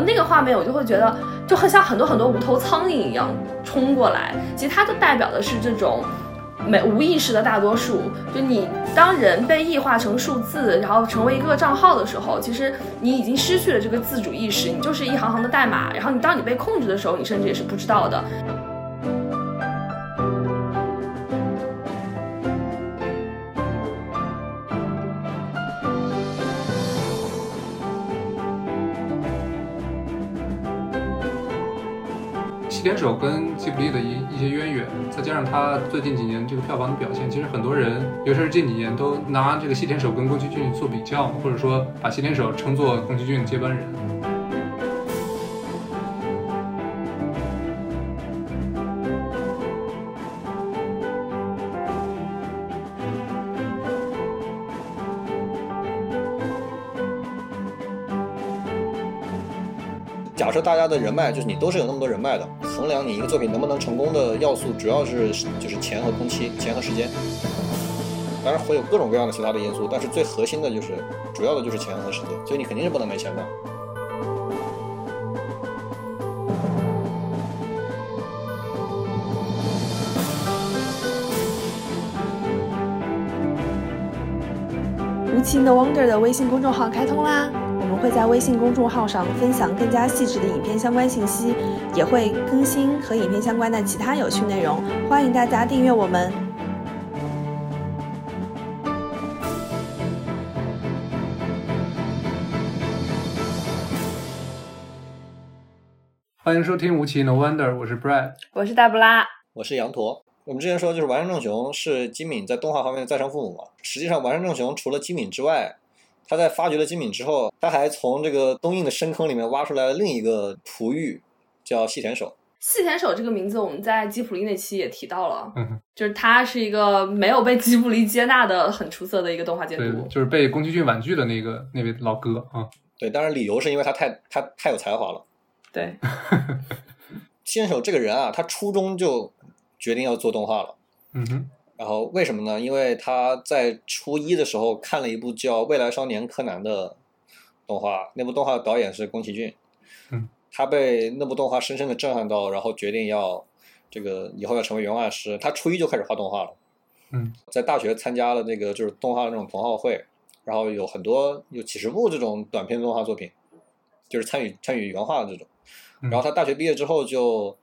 那个画面我就会觉得就很像很多很多无头苍蝇一样冲过来，其实它就代表的是这种。没无意识的大多数，就你当人被异化成数字，然后成为一个账号的时候，其实你已经失去了这个自主意识，你就是一行行的代码。然后你当你被控制的时候，你甚至也是不知道的。手跟吉卜力的一一些渊源，再加上他最近几年这个票房的表现，其实很多人，尤其是近几年，都拿这个西田守跟宫崎骏做比较，或者说把西田守称作宫崎骏的接班人。假设大家的人脉就是你都是有那么多人脉的，衡量你一个作品能不能成功的要素，主要是就是钱和工期，钱和时间。当然会有各种各样的其他的因素，但是最核心的就是主要的就是钱和时间，所以你肯定是不能没钱的。无情的 Wonder 的微信公众号开通啦！会在微信公众号上分享更加细致的影片相关信息，也会更新和影片相关的其他有趣内容。欢迎大家订阅我们。欢迎收听《无奇 No Wonder》，我是 Brad，我是大布拉，我是羊驼。我们之前说，就是完山正雄是金敏在动画方面的再生父母嘛？实际上，完山正雄除了金敏之外，他在发掘了金敏之后，他还从这个东印的深坑里面挖出来了另一个璞玉，叫细田守。细田守这个名字，我们在吉普力那期也提到了，嗯就是他是一个没有被吉普力接纳的很出色的一个动画监督，就是被宫崎骏婉拒的那个那位老哥啊。对，当然理由是因为他太他太有才华了。对，细田守这个人啊，他初中就决定要做动画了。嗯哼。然后为什么呢？因为他在初一的时候看了一部叫《未来少年柯南》的动画，那部动画的导演是宫崎骏。嗯，他被那部动画深深的震撼到，然后决定要这个以后要成为原画师。他初一就开始画动画了。嗯，在大学参加了那个就是动画的那种同好会，然后有很多有几十部这种短片动画作品，就是参与参与原画的这种。然后他大学毕业之后就。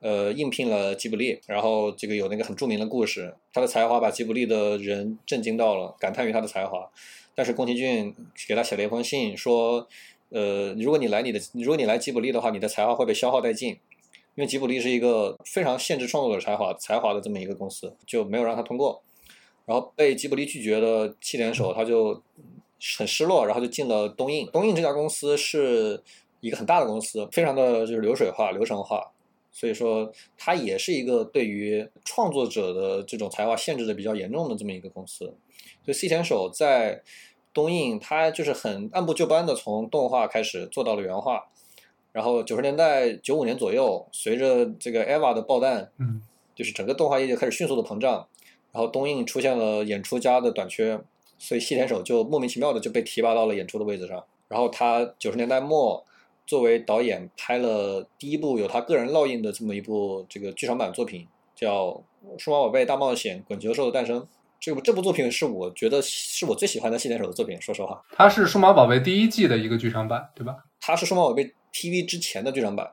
呃，应聘了吉卜力，然后这个有那个很著名的故事，他的才华把吉卜力的人震惊到了，感叹于他的才华。但是宫崎骏给他写了一封信，说，呃，如果你来你的，如果你来吉卜力的话，你的才华会被消耗殆尽，因为吉卜力是一个非常限制创作者才华才华的这么一个公司，就没有让他通过。然后被吉卜力拒绝的七点手，他就很失落，然后就进了东映。东映这家公司是一个很大的公司，非常的就是流水化、流程化。所以说，它也是一个对于创作者的这种才华限制的比较严重的这么一个公司。所以，细田守在东映，他就是很按部就班的从动画开始做到了原画。然后，九十年代九五年左右，随着这个 EVA 的爆弹，嗯，就是整个动画业就开始迅速的膨胀，然后东映出现了演出家的短缺，所以细田守就莫名其妙的就被提拔到了演出的位置上。然后他九十年代末。作为导演拍了第一部有他个人烙印的这么一部这个剧场版作品，叫《数码宝贝大冒险：滚球兽的诞生》。这部这部作品是我觉得是我最喜欢的系列手的作品。说实话，它是数码宝贝第一季的一个剧场版，对吧？它是数码宝贝 TV 之前的剧场版。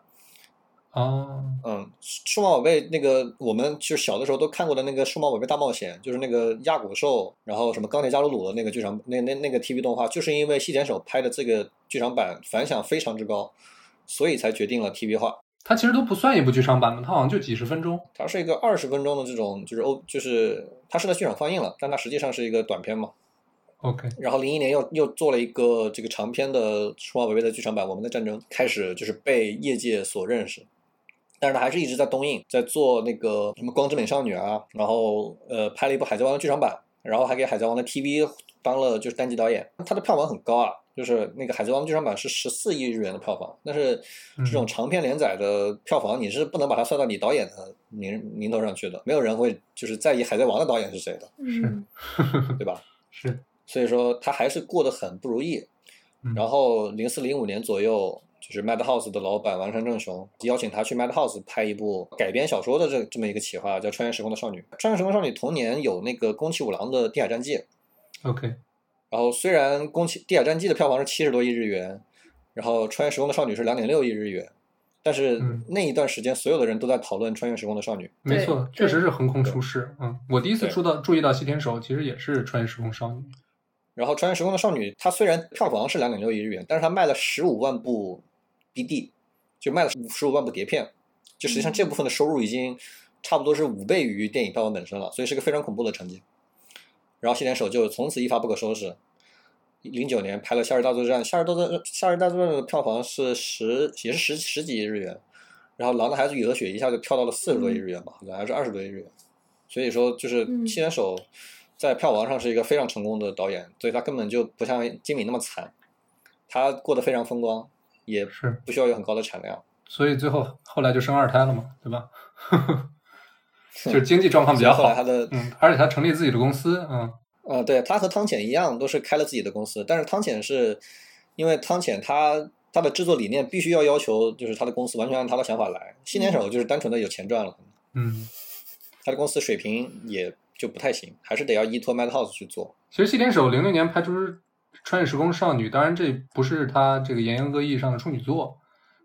哦，嗯，数码宝贝那个，我们就小的时候都看过的那个数码宝贝大冒险，就是那个亚古兽，然后什么钢铁加鲁鲁的那个剧场，那那那个 TV 动画，就是因为细田守拍的这个剧场版反响非常之高，所以才决定了 TV 化。它其实都不算一部剧场版嘛，它好像就几十分钟。它是一个二十分钟的这种，就是欧，就是它是在剧场放映了，但它实际上是一个短片嘛。OK，然后零一年又又做了一个这个长篇的数码宝贝的剧场版，《我们的战争》开始就是被业界所认识。但是他还是一直在东映，在做那个什么《光之美少女》啊，然后呃拍了一部《海贼王》的剧场版，然后还给《海贼王》的 TV 当了就是单集导演。他的票房很高啊，就是那个《海贼王》剧场版是十四亿日元的票房。但是这种长篇连载的票房，你是不能把它算到你导演的名名头上去的。没有人会就是在意《海贼王》的导演是谁的，嗯，对吧？是，所以说他还是过得很不如意。然后零四零五年左右，就是 Madhouse 的老板丸山正雄邀请他去 Madhouse 拍一部改编小说的这这么一个企划，叫《穿越时空的少女》。《穿越时空少女》同年有那个宫崎五郎的《地海战记》，OK，然后虽然宫崎《地海战记》的票房是七十多亿日元，然后《穿越时空的少女》是两点六亿日元，但是嗯那一段时间所有的人都在讨论《穿越时空的少女》。没错，确实是横空出世。嗯，我第一次对注到注意到西田守，其实也是穿越时空少女。然后《穿越时空的少女》它虽然票房是两点六亿日元，但是它卖了十五万部 BD，就卖了十五万部碟片，就实际上这部分的收入已经差不多是五倍于电影票房本身了，所以是个非常恐怖的成绩。然后西田守就从此一发不可收拾。零九年拍了《夏日大作战》，《夏日大作战》《夏日大作战》的票房是十也是十十几亿日元，然后《狼的孩子与鹅雪》一下就跳到了四十多亿日元吧，好像还是二十多亿日元。所以说，就是嗯西田守在票房上是一个非常成功的导演，所以他根本就不像金敏那么惨，他过得非常风光，也是，不需要有很高的产量。所以最后后来就生二胎了嘛，对吧？就是经济状况比较好后来他。的嗯，而且他成立自己的公司，嗯，呃，对他和汤浅一样，都是开了自己的公司，但是汤浅是因为汤浅他他的制作理念必须要要求，就是他的公司完全按他的想法来。新年手就是单纯的有钱赚了，嗯，他的公司水平也就不太行，还是得要依托 Madhouse 去做。其实新联手零六年拍出《穿越时空少女》，当然这不是他这个严严格意义上的处女作，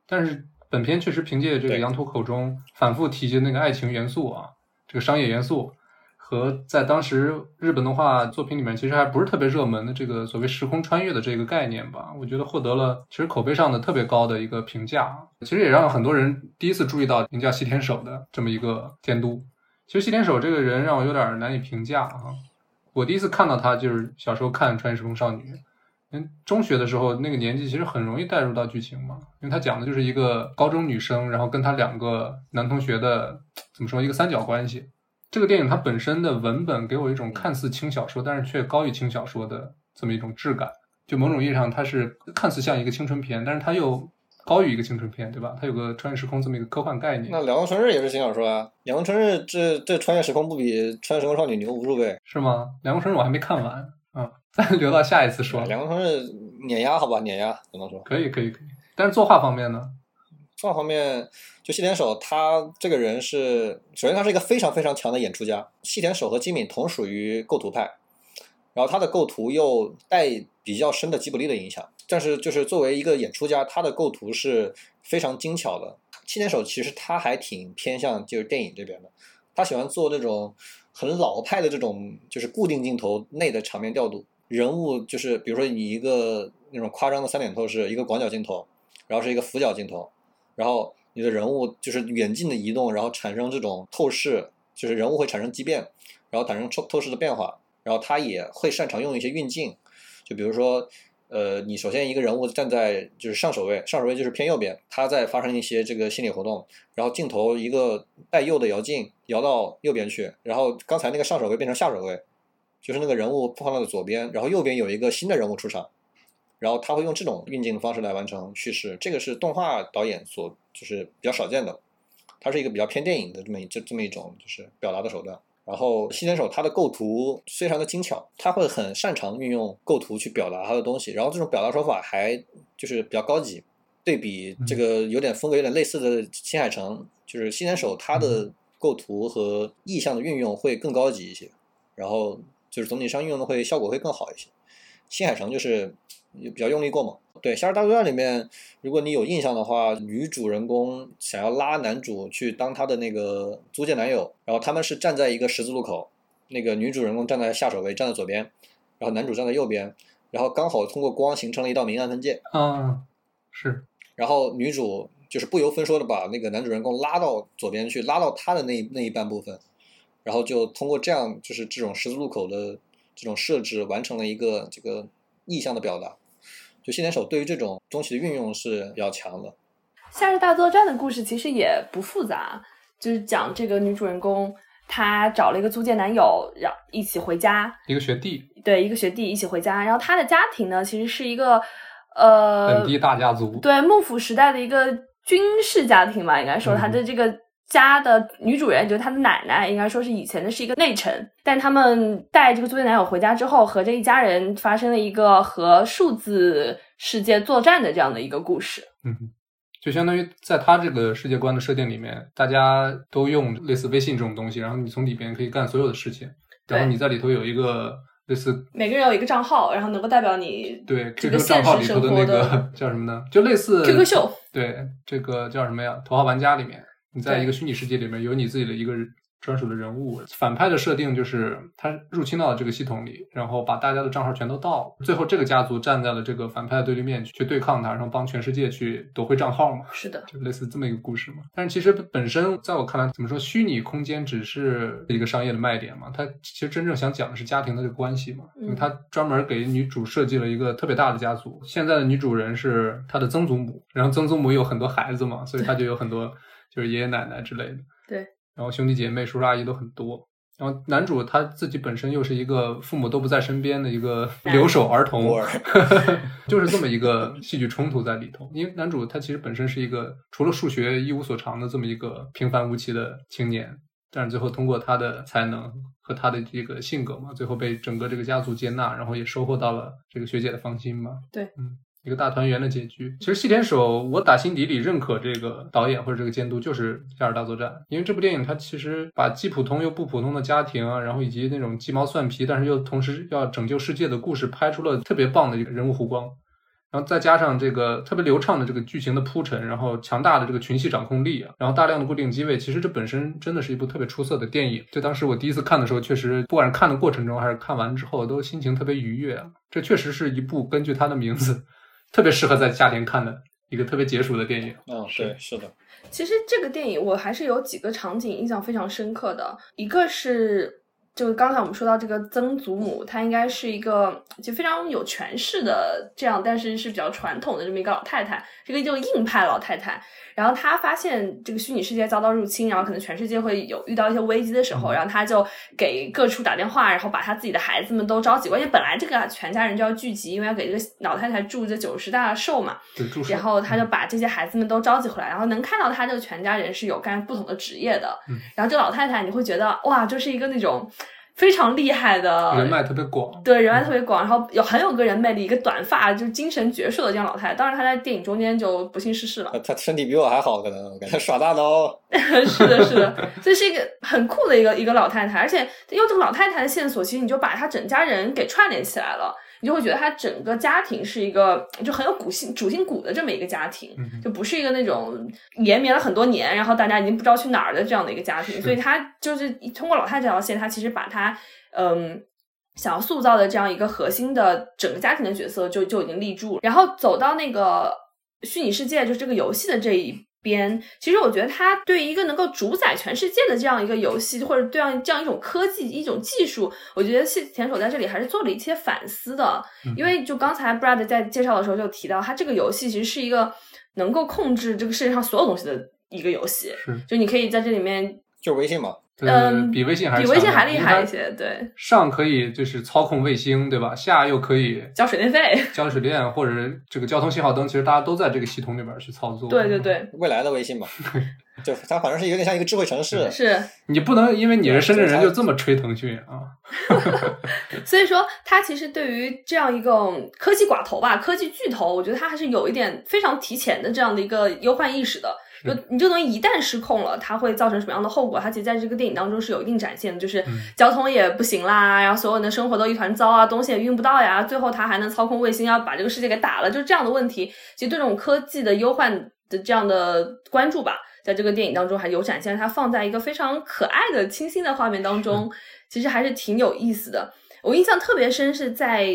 但是本片确实凭借这个羊驼口中反复提及那个爱情元素啊，这个商业元素，和在当时日本动画作品里面其实还不是特别热门的这个所谓时空穿越的这个概念吧，我觉得获得了其实口碑上的特别高的一个评价，其实也让很多人第一次注意到名叫西田守的这么一个监督。其实西田守这个人让我有点难以评价啊。我第一次看到他就是小时候看《穿越时空少女》，嗯，中学的时候那个年纪其实很容易带入到剧情嘛，因为他讲的就是一个高中女生，然后跟她两个男同学的怎么说一个三角关系。这个电影它本身的文本给我一种看似轻小说，但是却高于轻小说的这么一种质感。就某种意义上，它是看似像一个青春片，但是它又高于一个青春片，对吧？它有个穿越时空这么一个科幻概念，那《两光春日》也是新小说啊，《两光春日》这这穿越时空不比《穿越时空少女》牛无数倍。是吗？《凉宫春日》我还没看完，嗯，咱留到下一次说《。两光春日》碾压好吧，碾压只能说。可以，可以，可以。但是作画方面呢？作画方面，就细田守他这个人是，首先他是一个非常非常强的演出家。细田守和金敏同属于构图派，然后他的构图又带比较深的吉卜力的影响，但是就是作为一个演出家，他的构图是非常精巧的。青年手其实他还挺偏向就是电影这边的，他喜欢做那种很老派的这种就是固定镜头内的场面调度，人物就是比如说你一个那种夸张的三点透视，一个广角镜头，然后是一个俯角镜头。然后你的人物就是远近的移动，然后产生这种透视，就是人物会产生畸变，然后产生透透视的变化，然后他也会擅长用一些运镜，比如说，呃，你首先一个人物站在就是上手位，上手位就是偏右边，他在发生一些这个心理活动，然后镜头一个带右的摇镜摇到右边去，然后刚才那个上手位变成下手位，就是那个人物放到了左边，然后右边有一个新的人物出场。然后他会用这种运镜的方式来完成叙事，这个是动画导演所就是比较少见的，它是一个比较偏电影的这么一这这么一种就是表达的手段。然后西田守他的构图非常的精巧，他会很擅长运用构图去表达他的东西，然后这种表达手法还就是比较高级。对比这个有点风格有点类似的新海诚，就是西田守他的构图和意象的运用会更高级一些，然后就是总体上运用的会效果会更好一些。新海诚就是比较用力过猛。对《夏日大作战》里面，如果你有印象的话，女主人公想要拉男主去当她的那个租借男友，然后他们是站在一个十字路口，那个女主人公站在下手位，站在左边，然后男主站在右边，然后刚好通过光形成了一道明暗分界，嗯，是，然后女主就是不由分说的把那个男主人公拉到左边去，拉到他的那那一半部分，然后就通过这样就是这种十字路口的这种设置，完成了一个这个意象的表达。就新田守对于这种东西的运用是比较强的。《夏日大作战》的故事其实也不复杂，就是讲这个女主人公她找了一个租借男友，然后一起回家，一个学弟，对，一个学弟一起回家。然后她的家庭呢，其实是一个呃本地大家族，对幕府时代的一个军事家庭吧，应该说嗯她的这个家的女主人就是她的奶奶，应该说是以前的是一个内臣，但他们带这个租借男友回家之后，和这一家人发生了一个和数字世界作战的这样的一个故事。嗯，就相当于在他这个世界观的设定里面，大家都用类似微信这种东西，然后你从里边可以干所有的事情，然后你在里头有一个类似每个人有一个账号，然后能够代表你对这 QQ 个账号里头的那个 叫什么呢？就类似 QQ 秀。对，这个叫什么呀？头号玩家里面，你在一个虚拟世界里面有你自己的一个专属的人物。反派的设定就是他入侵到了这个系统里，然后把大家的账号全都盗了。最后这个家族站在了这个反派的对立面去对抗他，然后帮全世界去夺回账号嘛。是的，就类似这么一个故事嘛。但是其实本身在我看来，怎么说，虚拟空间只是一个商业的卖点嘛。他其实真正想讲的是家庭的这个关系嘛。因为它专门给女主设计了一个特别大的家族。现在的女主人是他的曾祖母，然后曾祖母有很多孩子嘛，所以他就有很多就是爷爷奶奶之类的。对。然后兄弟姐妹、叔叔阿姨都很多。然后男主他自己本身又是一个父母都不在身边的一个留守儿童，就是这么一个戏剧冲突在里头。因为男主他其实本身是一个除了数学一无所长的这么一个平凡无奇的青年，但是最后通过他的才能和他的这个性格嘛，最后被整个这个家族接纳，然后也收获到了这个学姐的芳心嘛。对，嗯。一个大团圆的结局。其实《细田守》，我打心底里认可这个导演或者这个监督，就是《夏尔大作战》，因为这部电影它其实把既普通又不普通的家庭啊，然后以及那种鸡毛蒜皮，但是又同时要拯救世界的故事，拍出了特别棒的一个人物弧光。然后再加上这个特别流畅的这个剧情的铺陈，然后强大的这个群戏掌控力啊，然后大量的固定机位，其实这本身真的是一部特别出色的电影。就当时我第一次看的时候，确实不管是看的过程中还是看完之后，都心情特别愉悦啊。这确实是一部根据它的名字。特别适合在夏天看的一个特别解暑的电影。嗯，对，是的。其实这个电影我还是有几个场景印象非常深刻的，一个是就是刚才我们说到这个曾祖母，她应该是一个就非常有权势的这样，但是是比较传统的这么一个老太太，是个就硬派老太太。然后她发现这个虚拟世界遭到入侵，然后可能全世界会有遇到一些危机的时候，然后她就给各处打电话，然后把她自己的孩子们都召集过来。因为本来这个全家人就要聚集，因为要给这个老太太祝这九十大寿嘛。对，祝寿。然后她就把这些孩子们都召集回来，然后能看到她这个全家人是有干不同的职业的。嗯、然后这老太太你会觉得哇，就是一个那种。非常厉害的人脉特别广，对人脉特别广，然后有很有个人魅力，一个短发就是精神矍铄的这样老太太。当然，她在电影中间就不幸逝世了。她身体比我还好，可能感觉耍大刀。是的，是的，这是一个很酷的一个一个老太太，而且用这个老太太的线索，其实你就把她整家人给串联起来了。你就会觉得他整个家庭是一个就很有骨性主心骨的这么一个家庭，嗯、就不是一个那种延绵了很多年，然后大家已经不知道去哪儿的这样的一个家庭。所以他就是通过老太太这条线，他其实把他嗯想要塑造的这样一个核心的整个家庭的角色就就已经立住了。然后走到那个虚拟世界，就是这个游戏的这一。边其实我觉得它对一个能够主宰全世界的这样一个游戏，或者这样这样一种科技一种技术，我觉得细田守在这里还是做了一些反思的。因为就刚才 Brad 在介绍的时候就提到，它这个游戏其实是一个能够控制这个世界上所有东西的一个游戏，就你可以在这里面就微信嘛。嗯，比微信还比微信还厉害一些，对。上可以就是操控卫星，对吧？下又可以交水电费、交水电或者这个交通信号灯，其实大家都在这个系统里边去操作。对对对，未来的微信嘛，就它反正是有点像一个智慧城市。是你不能因为你是深圳人就这么吹腾讯啊。所以说，它其实对于这样一个科技寡头吧，科技巨头，我觉得它还是有一点非常提前的这样的一个忧患意识的。就你这东西一旦失控了，它会造成什么样的后果？它其实在这个电影当中是有一定展现的，就是交通也不行啦，然后所有人的生活都一团糟啊，东西也运不到呀，最后他还能操控卫星，要把这个世界给打了，就是这样的问题。其实对这种科技的忧患的这样的关注吧，在这个电影当中还有展现，它放在一个非常可爱的、清新的画面当中，其实还是挺有意思的。我印象特别深是在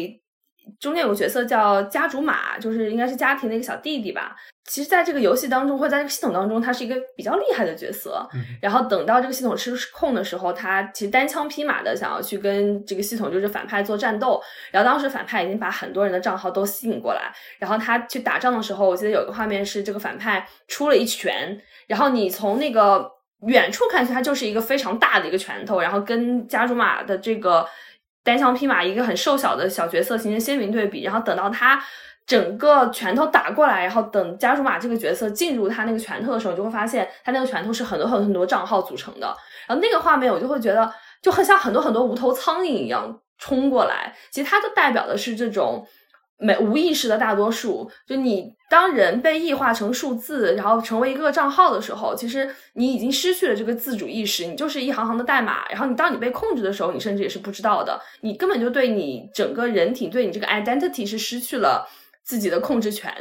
中间有个角色叫家主马，就是应该是家庭的一个小弟弟吧。其实，在这个游戏当中，或者在这个系统当中，他是一个比较厉害的角色。嗯、然后等到这个系统失控的时候，他其实单枪匹马的想要去跟这个系统就是反派做战斗。然后当时反派已经把很多人的账号都吸引过来，然后他去打仗的时候，我记得有一个画面是这个反派出了一拳，然后你从那个远处看去，他就是一个非常大的一个拳头，然后跟加主马的这个单枪匹马一个很瘦小的小角色形成鲜明对比。然后等到他。整个拳头打过来，然后等加主马这个角色进入他那个拳头的时候，你就会发现他那个拳头是很多很多很多账号组成的。然后那个画面，我就会觉得就很像很多很多无头苍蝇一样冲过来。其实它就代表的是这种没无意识的大多数，就你当人被异化成数字，然后成为一个账号的时候，其实你已经失去了这个自主意识，你就是一行行的代码。然后你当你被控制的时候，你甚至也是不知道的，你根本就对你整个人体，对你这个 identity 是失去了自己的控制权。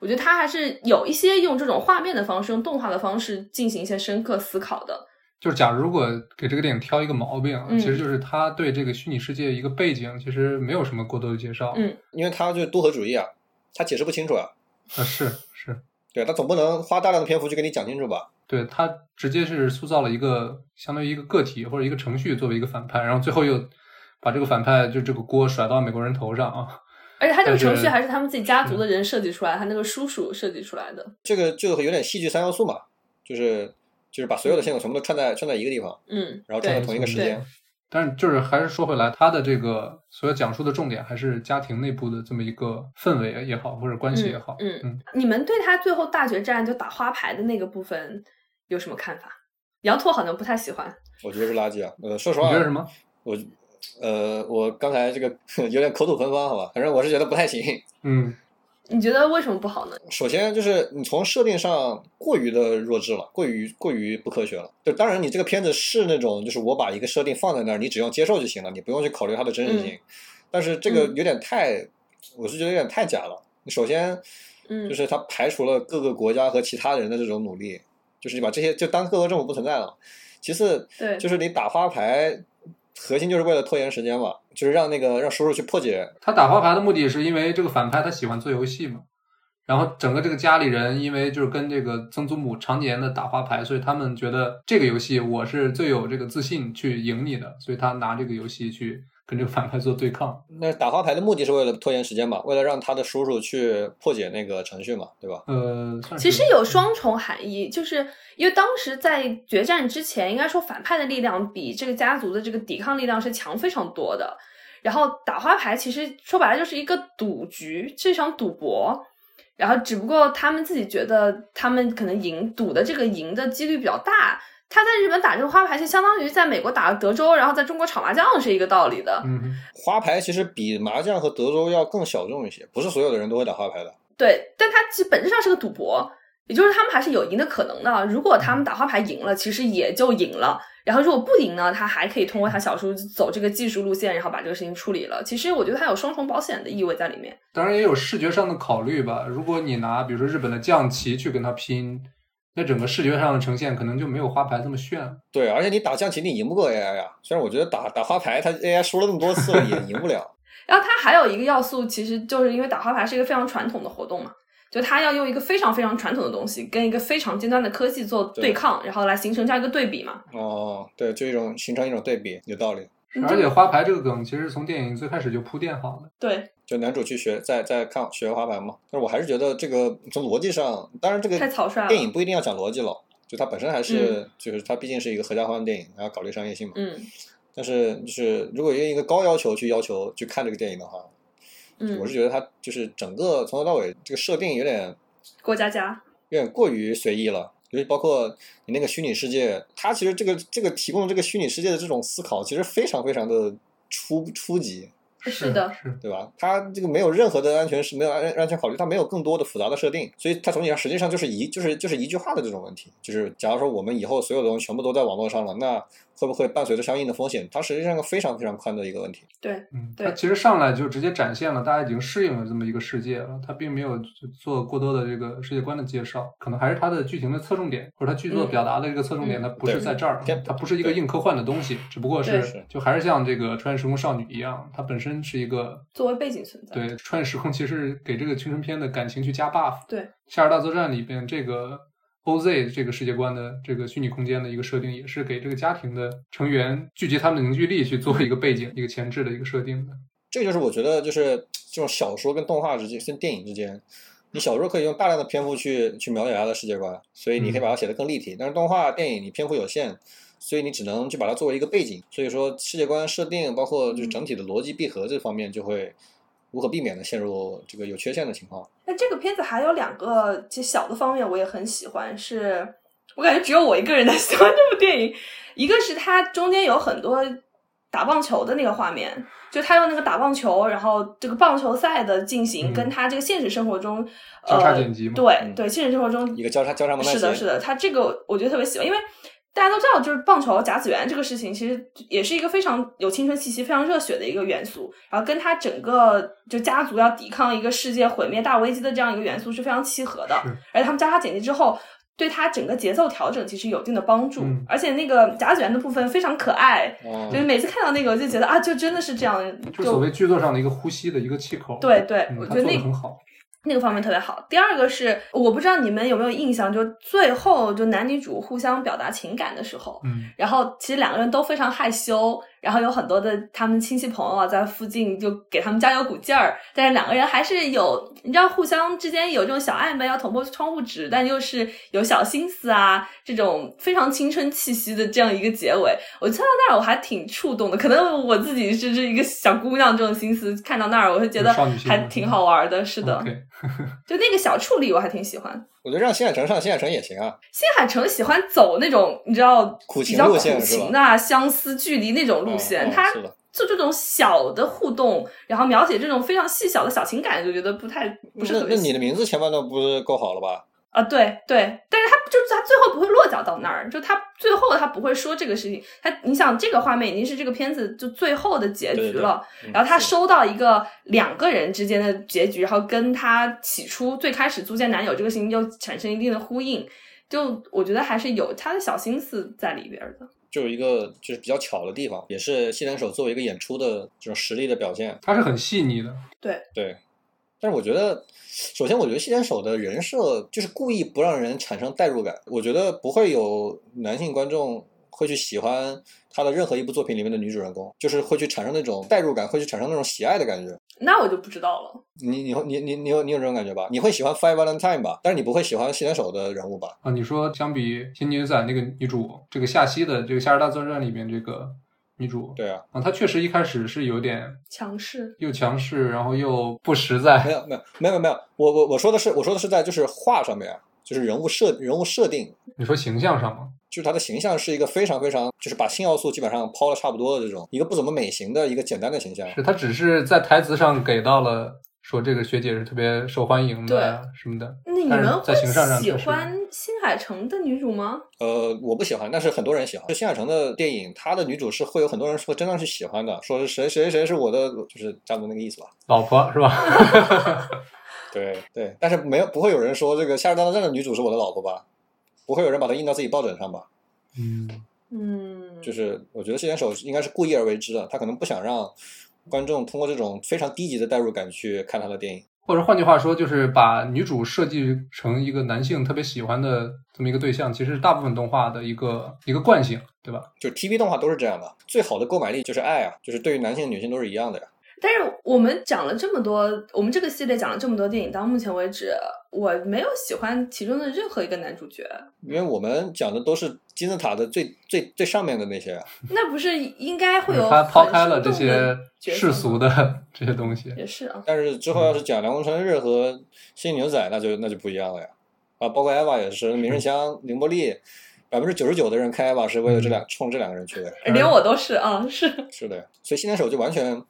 我觉得他还是有一些用这种画面的方式，用动画的方式进行一些深刻思考的。就是假如如果给这个电影挑一个毛病，嗯其实就是他对这个虚拟世界一个背景其实没有什么过多的介绍。嗯因为他就是多核主义啊，他解释不清楚啊，啊，是是，对他总不能花大量的篇幅去给你讲清楚吧？对他直接是塑造了一个相当于一个个体或者一个程序作为一个反派，然后最后又把这个反派就这个锅甩到美国人头上啊。而且他这个程序还是他们自己家族的人设计出来，他那个叔叔设计出来的。这个就有点戏剧三要素嘛，就是就是把所有的线索全部都串在串在一个地方，嗯，然后串在同一个时间。但是就是还是说回来，他的这个所要讲述的重点还是家庭内部的这么一个氛围也好，或者关系也好。嗯嗯你们对他最后大决战就打花牌的那个部分有什么看法？羊驼好像不太喜欢。我觉得是垃圾啊。呃，说实话，你觉得什么？我呃，我刚才这个 有点口吐芬芳，好吧，反正我是觉得不太行。嗯你觉得为什么不好呢？首先就是你从设定上过于的弱智了，过于过于不科学了。就当然你这个片子是那种，就是我把一个设定放在那儿，你只要接受就行了，你不用去考虑它的真实性。但是这个有点太，我是觉得有点太假了。你首先嗯，就是它排除了各个国家和其他人的这种努力，就是你把这些就当各国政府不存在了。其次对，就是你打花牌，核心就是为了拖延时间嘛，就是让那个让叔叔去破解他打花牌的目的是因为这个反派他喜欢做游戏嘛，然后整个这个家里人因为就是跟这个曾祖母常年的打花牌，所以他们觉得这个游戏我是最有这个自信去赢你的，所以他拿这个游戏去跟这个反派做对抗。那打花牌的目的是为了拖延时间嘛，为了让他的叔叔去破解那个程序嘛，对吧？呃，其实有双重含义，就是因为当时在决战之前，应该说反派的力量比这个家族的这个抵抗力量是强非常多的。然后打花牌其实说白了就是一个赌局，是一场赌博。然后只不过他们自己觉得他们可能赢赌的这个赢的几率比较大。他在日本打这个花牌，就相当于在美国打德州，然后在中国炒麻将是一个道理的。嗯，花牌其实比麻将和德州要更小众一些，不是所有的人都会打花牌的。对，但它其实本质上是个赌博，也就是他们还是有赢的可能的。如果他们打花牌赢了，其实也就赢了。然后如果不赢呢，他还可以通过他小叔走这个技术路线，然后把这个事情处理了。其实我觉得它有双重保险的意味在里面。当然也有视觉上的考虑吧。如果你拿比如说日本的将棋去跟他拼，那整个视觉上的呈现可能就没有花牌这么炫。对，而且你打将棋你赢不过 AI 呀、虽然我觉得打打花牌，他 AI 输了那么多次了也赢不了。然后它还有一个要素，其实就是因为打花牌是一个非常传统的活动嘛，就它要用一个非常非常传统的东西跟一个非常尖端的科技做对抗，然后来形成这样一个对比嘛。哦，对，就一种形成一种对比，有道理。嗯而且花牌这个梗其实从电影最开始就铺垫好了。对，就男主去学，在在看学花牌嘛。但是我还是觉得这个从逻辑上，当然这个太草率了电影不一定要讲逻辑了，就它本身还是、就是它毕竟是一个合家欢电影，然后考虑商业性嘛。嗯但是就是如果用一个高要求去要求去看这个电影的话，嗯我是觉得它就是整个从头到尾这个设定有点过家家，有点过于随意了。尤其包括你那个虚拟世界，它其实这个这个提供这个虚拟世界的这种思考，其实非常非常的初初级，是的是对吧？它这个没有任何的安全是没有安安全考虑，它没有更多的复杂的设定，所以它总体上实际上就是一就是就是一句话的这种问题，就是假如说我们以后所有的东西全部都在网络上了，那会不会伴随着相应的风险？它实际上是个非常非常宽的一个问题。对，嗯，对它其实上来就直接展现了大家已经适应了这么一个世界了，它并没有做过多的这个世界观的介绍，可能还是它的剧情的侧重点，或者它剧作嗯表达的这个侧重点，嗯它不是在这儿对，它不是一个硬科幻的东西，只不过是是就还是像这个《穿越时空少女》一样，它本身是一个作为背景存在。对穿越时空，其实给这个青春片的感情去加 buff。对，《夏日大作战》里边这个 OZ 这个世界观的这个虚拟空间的一个设定，也是给这个家庭的成员聚集他们的凝聚力去做一个背景、一个前置的一个设定的。这个就是我觉得就是这种小说跟动画之间跟电影之间，你小说可以用大量的篇幅去去描写它的世界观，所以你可以把它写得更立体。但是动画电影你篇幅有限，所以你只能去把它作为一个背景。所以说世界观设定包括就是整体的逻辑闭合这方面就会无可避免的陷入这个有缺陷的情况。那这个片子还有两个其实小的方面我也很喜欢，是我感觉只有我一个人在喜欢这部电影。一个是它中间有很多打棒球的那个画面，就他用那个打棒球，然后这个棒球赛的进行，嗯。跟他这个现实生活中，交叉呃剪辑嘛对嗯。对，现实生活中一个交叉交叉蒙太奇，是的，是的，他这个我觉得特别喜欢，因为大家都知道，就是棒球甲子园这个事情，其实也是一个非常有青春气息、非常热血的一个元素，然后跟他整个就家族要抵抗一个世界毁灭大危机的这样一个元素是非常契合的是，而且他们交叉剪辑之后。对他整个节奏调整其实有一定的帮助，嗯而且那个甲子园的部分非常可爱，哦就是每次看到那个我就觉得啊，就真的是这样，就所谓剧作上的一个呼吸的一个气口。对对，我觉得那做的很好。那个方面特别好。第二个是我不知道你们有没有印象，就最后就男女主互相表达情感的时候，嗯，然后其实两个人都非常害羞，然后有很多的他们亲戚朋友啊在附近就给他们加油鼓劲儿，但是两个人还是有你知道互相之间有这种小暧昧，要捅破窗户纸，但又是有小心思啊，这种非常青春气息的这样一个结尾，我看到那儿我还挺触动的，可能我自己是这一个小姑娘这种心思，看到那儿我会觉得还挺好玩的，是的。就那个小处理我还挺喜欢。我觉得让新海诚上新海诚也行啊，新海诚喜欢走那种你知道苦情比较苦路线是吧情的啊相思距离那种路线，他是的做这种小的互动，然后描写这种非常细小的小情感，就觉得不太不是那那你的名字前半段不是够好了吧？啊，对对，但是他就是他最后不会落脚到那儿，就他最后他不会说这个事情，他你想这个画面已经是这个片子就最后的结局了，嗯然后他收到一个两个人之间的结局，然后跟他起初最开始租借男友这个事情又产生一定的呼应，就我觉得还是有他的小心思在里边的。就有一个就是比较巧的地方，也是西点手作为一个演出的这种实力的表现。他是很细腻的。对对，但是我觉得，首先我觉得细田守的人设就是故意不让人产生代入感。我觉得不会有男性观众会去喜欢他的任何一部作品里面的女主人公，就是会去产生那种代入感，会去产生那种喜爱的感觉。那我就不知道了。你你会你你你有你有这种感觉吧？你会喜欢 Five Valentine 吧？但是你不会喜欢细田守的人物吧？啊，你说相比《新女仔》那个女主，这个夏希的这个《夏日大作战》里面这个女主，对啊，啊，她确实一开始是有点强势，又强势，然后又不实在。没有没有没有没有，我我我说的是我说的是在就是画上面啊，就是人物设人物设定，你说形象上吗？就是她的形象是一个非常非常就是把性要素基本上抛的差不多的这种一个不怎么美型的一个简单的形象。是她只是在台词上给到了说这个学姐是特别受欢迎的呀什么的，那你们在形象上会喜欢新海诚的女主吗？呃，我不喜欢，但是很多人喜欢。就新海诚的电影，他的女主是会有很多人说真的是喜欢的，说是谁谁谁是我的，就是差不多那个意思吧。老婆是吧？对对，但是没有不会有人说这个《夏日大作战》的女主是我的老婆吧？不会有人把她印到自己抱枕上吧？嗯，嗯，就是我觉得谢贤手应该是故意而为之的，他可能不想让观众通过这种非常低级的代入感去看他的电影。或者换句话说，就是把女主设计成一个男性特别喜欢的这么一个对象，其实是大部分动画的一个一个惯性，对吧？就 TV 动画都是这样的，最好的购买力就是爱啊，就是对于男性、女性都是一样的呀。但是我们讲了这么多，我们这个系列讲了这么多电影，到目前为止，我没有喜欢其中的任何一个男主角。因为我们讲的都是金字塔的最最最上面的那些啊，那不是应该会有他抛开了这些世俗的这些东西。也是啊，但是之后要是讲凉宫春日和新牛仔，那就那就不一样了呀。啊，包括艾娃也是，名人 香、凌波丽，百分之九十九的人开艾娃是为了这两、冲这两个人去的。连我都是啊，是是的，所以新年手就完全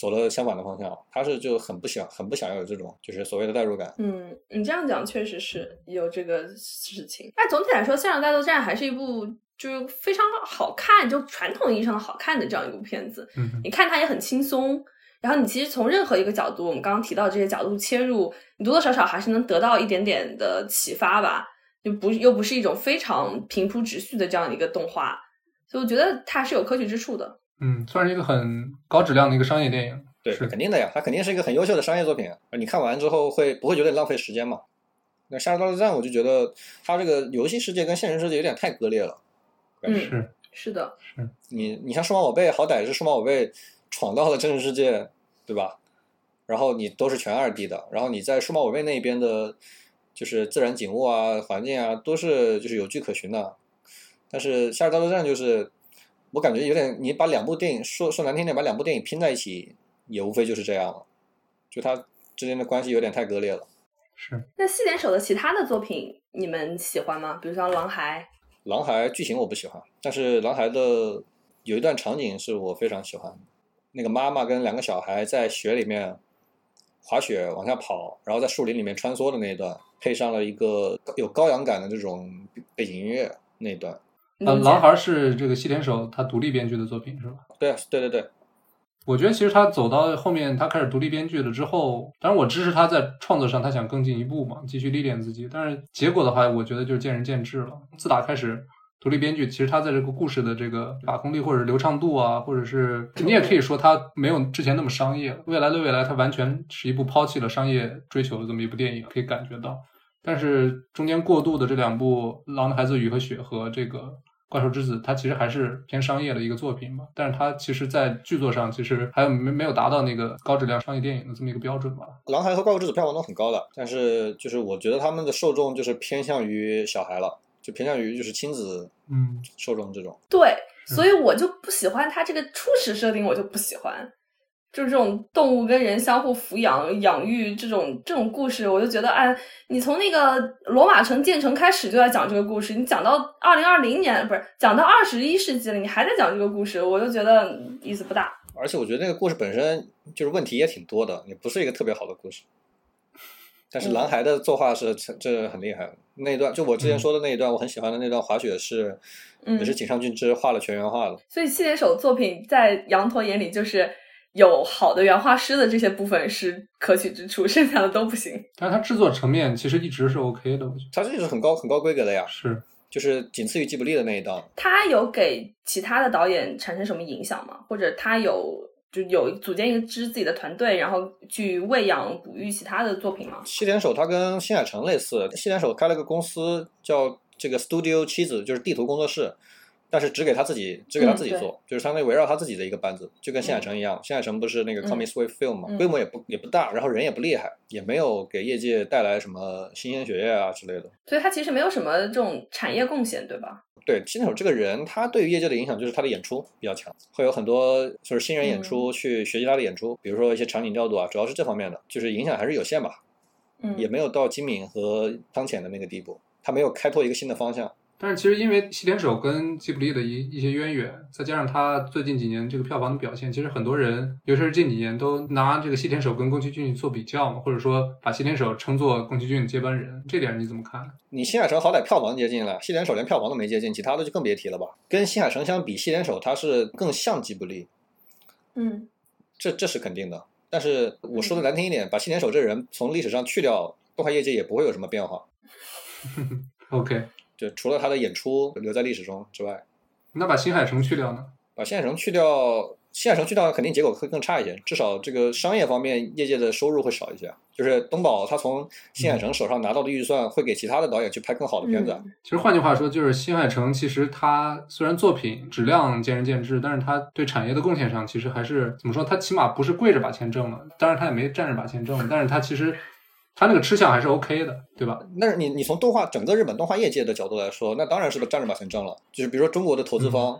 走了相反的方向，他是就很不想很不想要有这种就是所谓的代入感。嗯，你这样讲确实是有这个事情。但总体来说，《向上大作战》还是一部就是非常好看，就传统意义上的好看的这样一部片子。嗯，你看它也很轻松，然后你其实从任何一个角度，我们刚刚提到这些角度切入，你多多少少还是能得到一点点的启发吧。就不又不是一种非常平铺直叙的这样一个动画，所以我觉得它是有可取之处的。嗯，算是一个很高质量的一个商业电影。对，是肯定的呀，它肯定是一个很优秀的商业作品。你看完之后会不会觉得浪费时间嘛？那《夏日大作战》我就觉得它这个游戏世界跟现实世界有点太割裂了。嗯是，是的，你你像数码宝贝，好歹是数码宝贝闯到了真实世界，对吧？然后你都是全二 D 的，然后你在数码宝贝那边的，就是自然景物啊、环境啊，都是就是有据可循的。但是《夏日大作战》就是，我感觉有点，你把两部电影说说难听点，把两部电影拼在一起，也无非就是这样了，就它之间的关系有点太割裂了。是，那细点手的其他的作品你们喜欢吗？比如像《狼孩》。狼孩剧情我不喜欢，但是狼孩的有一段场景是我非常喜欢，那个妈妈跟两个小孩在雪里面滑雪往下跑，然后在树林里面穿梭的那一段，配上了一个有高扬感的这种背景音乐那一段。呃，狼孩是这个西田守他独立编剧的作品是吧？对啊对对对，我觉得其实他走到后面，他开始独立编剧了之后，当然我支持他在创作上他想更进一步嘛，继续历练自己。但是结果的话，我觉得就是见仁见智了。自打开始独立编剧，其实他在这个故事的这个把控力或者流畅度啊，或者是你也可以说他没有之前那么商业。未来的未来，他完全是一部抛弃了商业追求的这么一部电影，可以感觉到。但是中间过渡的这两部《狼的孩子雨和雪》和这个《怪兽之子》，它其实还是偏商业的一个作品嘛。但是它其实，在剧作上其实还有没没有达到那个高质量商业电影的这么一个标准吧。《狼孩》和《怪物之子》票房都很高的，但是就是我觉得他们的受众就是偏向于小孩了，就偏向于就是亲子嗯，受众这种。对，所以我就不喜欢它这个初始设定，我就不喜欢。就是这种动物跟人相互抚养、养育这种这种故事，我就觉得，哎，你从那个罗马城建成开始就在讲这个故事，你讲到二零二零年，不是讲到二十一世纪了，你还在讲这个故事，我就觉得嗯意思不大。而且我觉得那个故事本身就是问题也挺多的，也不是一个特别好的故事。但是男孩的作画是这很厉害的，那一段就我之前说的那一段，我很喜欢的那段滑雪是，嗯也是井上俊之画了全员画的。所以细田守作品在羊驼眼里就是有好的原画师的这些部分是可取之处，剩下的都不行。但是它制作层面其实一直是 OK 的，我觉得它这就是很高很高规格的呀，是。就是仅次于吉卜力的那一档。他有给其他的导演产生什么影响吗？或者他有就有组建一个支自己的团队，然后去喂养哺育其他的作品吗？西点手他跟新海诚类似，西点手开了个公司叫这个 Studio 妻子，就是地图工作室，但是只给他自己，只给他自己嗯做，就是相当于围绕他自己的一个班子，就跟新海诚一样。新海诚不是那个嗯 Comic Wave Film 嘛，嗯规模也不也不大，然后人也不厉害，也没有给业界带来什么新鲜血液啊之类的。所以他其实没有什么这种产业贡献，对吧？对，西田守这个人，他对于业界的影响就是他的演出比较强，会有很多就是新人演嗯出去学习他的演出，比如说一些场景调度啊，主要是这方面的，就是影响还是有限吧。嗯，也没有到金敏和汤浅的那个地步，他没有开拓一个新的方向。但是其实因为西田守跟吉卜力的一一些渊源，再加上他最近几年这个票房的表现，其实很多人，尤其是近几年都拿这个西田守跟宫崎骏做比较嘛，或者说把西田守称作宫崎骏接班人，这点你怎么看？你新海诚好歹票房接近了，西田守连票房都没接近，其他的就更别提了吧。跟新海诚相比，西田守他是更像吉卜力，嗯这这是肯定的。但是我说的难听一点，把西田守这人从历史上去掉，动画业界也不会有什么变化。OK，就除了他的演出留在历史中之外，那把新海诚去掉呢？把新海诚去掉，新海诚去掉肯定结果会更差一些，至少这个商业方面业界的收入会少一些。就是东宝他从新海诚手上拿到的预算会给其他的导演去拍更好的片子。嗯其实换句话说，就是新海诚其实他虽然作品质量见仁见智，但是他对产业的贡献上其实还是怎么说？他起码不是跪着把钱挣了，当然他也没站着把钱挣了，但是他其实他那个吃相还是 OK 的，对吧？那是你你从动画整个日本动画业界的角度来说，那当然是个站着把钱挣了。就是比如说中国的投资方、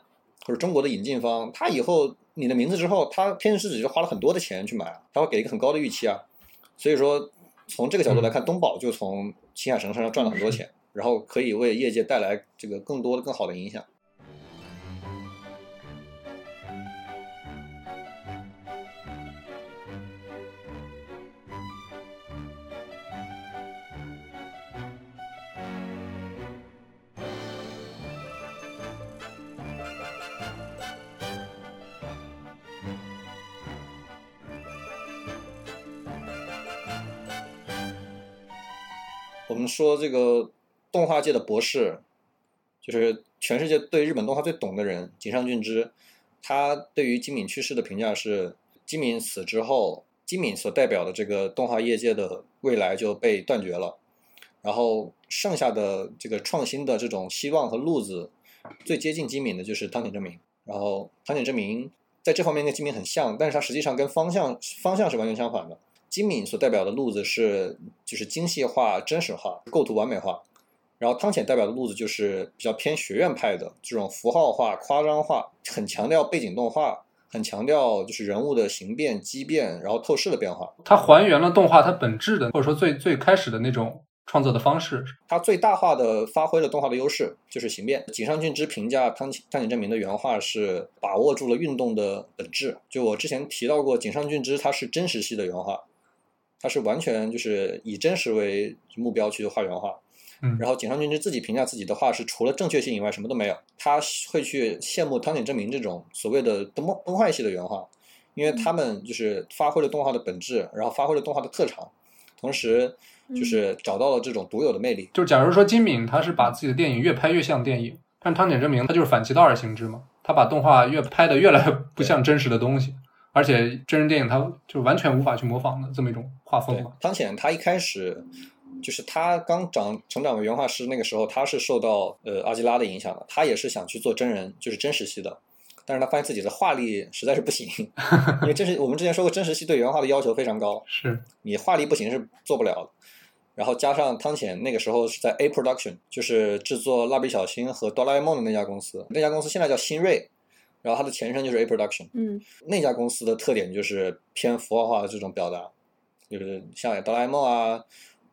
或者中国的引进方，他以后你的名字之后，他天使之子就花了很多的钱去买啊，他会给一个很高的预期啊。所以说从这个角度来看，东宝就从新海诚身上赚了很多钱，然后可以为业界带来这个更多的更好的影响。我们说这个动画界的博士，就是全世界对日本动画最懂的人井上俊之，他对于金敏去世的评价是：金敏死之后，金敏所代表的这个动画业界的未来就被断绝了，然后剩下的这个创新的这种希望和路子，最接近金敏的就是汤浅证明。然后汤浅证明在这方面跟金敏很像，但是他实际上跟方向方向是完全相反的。金敏所代表的路子是就是精细化、真实化、构图完美化，然后汤浅代表的路子就是比较偏学院派的这种符号化、夸张化，很强调背景动画，很强调就是人物的形变、畸变，然后透视的变化。它还原了动画它本质的，或者说最最开始的那种创作的方式。它最大化的发挥了动画的优势，就是形变。井上俊之评价汤汤浅证明的原话是把握住了运动的本质。就我之前提到过，井上俊之他是真实系的原画，他是完全就是以真实为目标去画原画。嗯然后井上俊之自己评价自己的画是除了正确性以外什么都没有，他会去羡慕汤浅证明这种所谓的崩崩坏系的原画，因为他们就是发挥了动画的本质，然后发挥了动画的特长，同时就是找到了这种独有的魅力。就假如说金敏他是把自己的电影越拍越像电影，但汤浅证明他就是反其道而行之嘛，他把动画越拍的越来越不像真实的东西，而且真人电影它就完全无法去模仿的这么一种画风对嘛。，汤浅他一开始就是他刚长成长为原画师那个时候，他是受到呃阿基拉的影响的，他也是想去做真人，就是真实系的。但是他发现自己的画力实在是不行，因为真实我们之前说过，真实系对原画的要求非常高，是，你画力不行是做不了的。然后加上汤浅那个时候是在 A Production，就是制作蜡笔小新和哆啦 A 梦的那家公司，那家公司现在叫新锐，然后它的前身就是 A Production。嗯那家公司的特点就是偏符号化的这种表达，就是像哆啦 A 梦啊、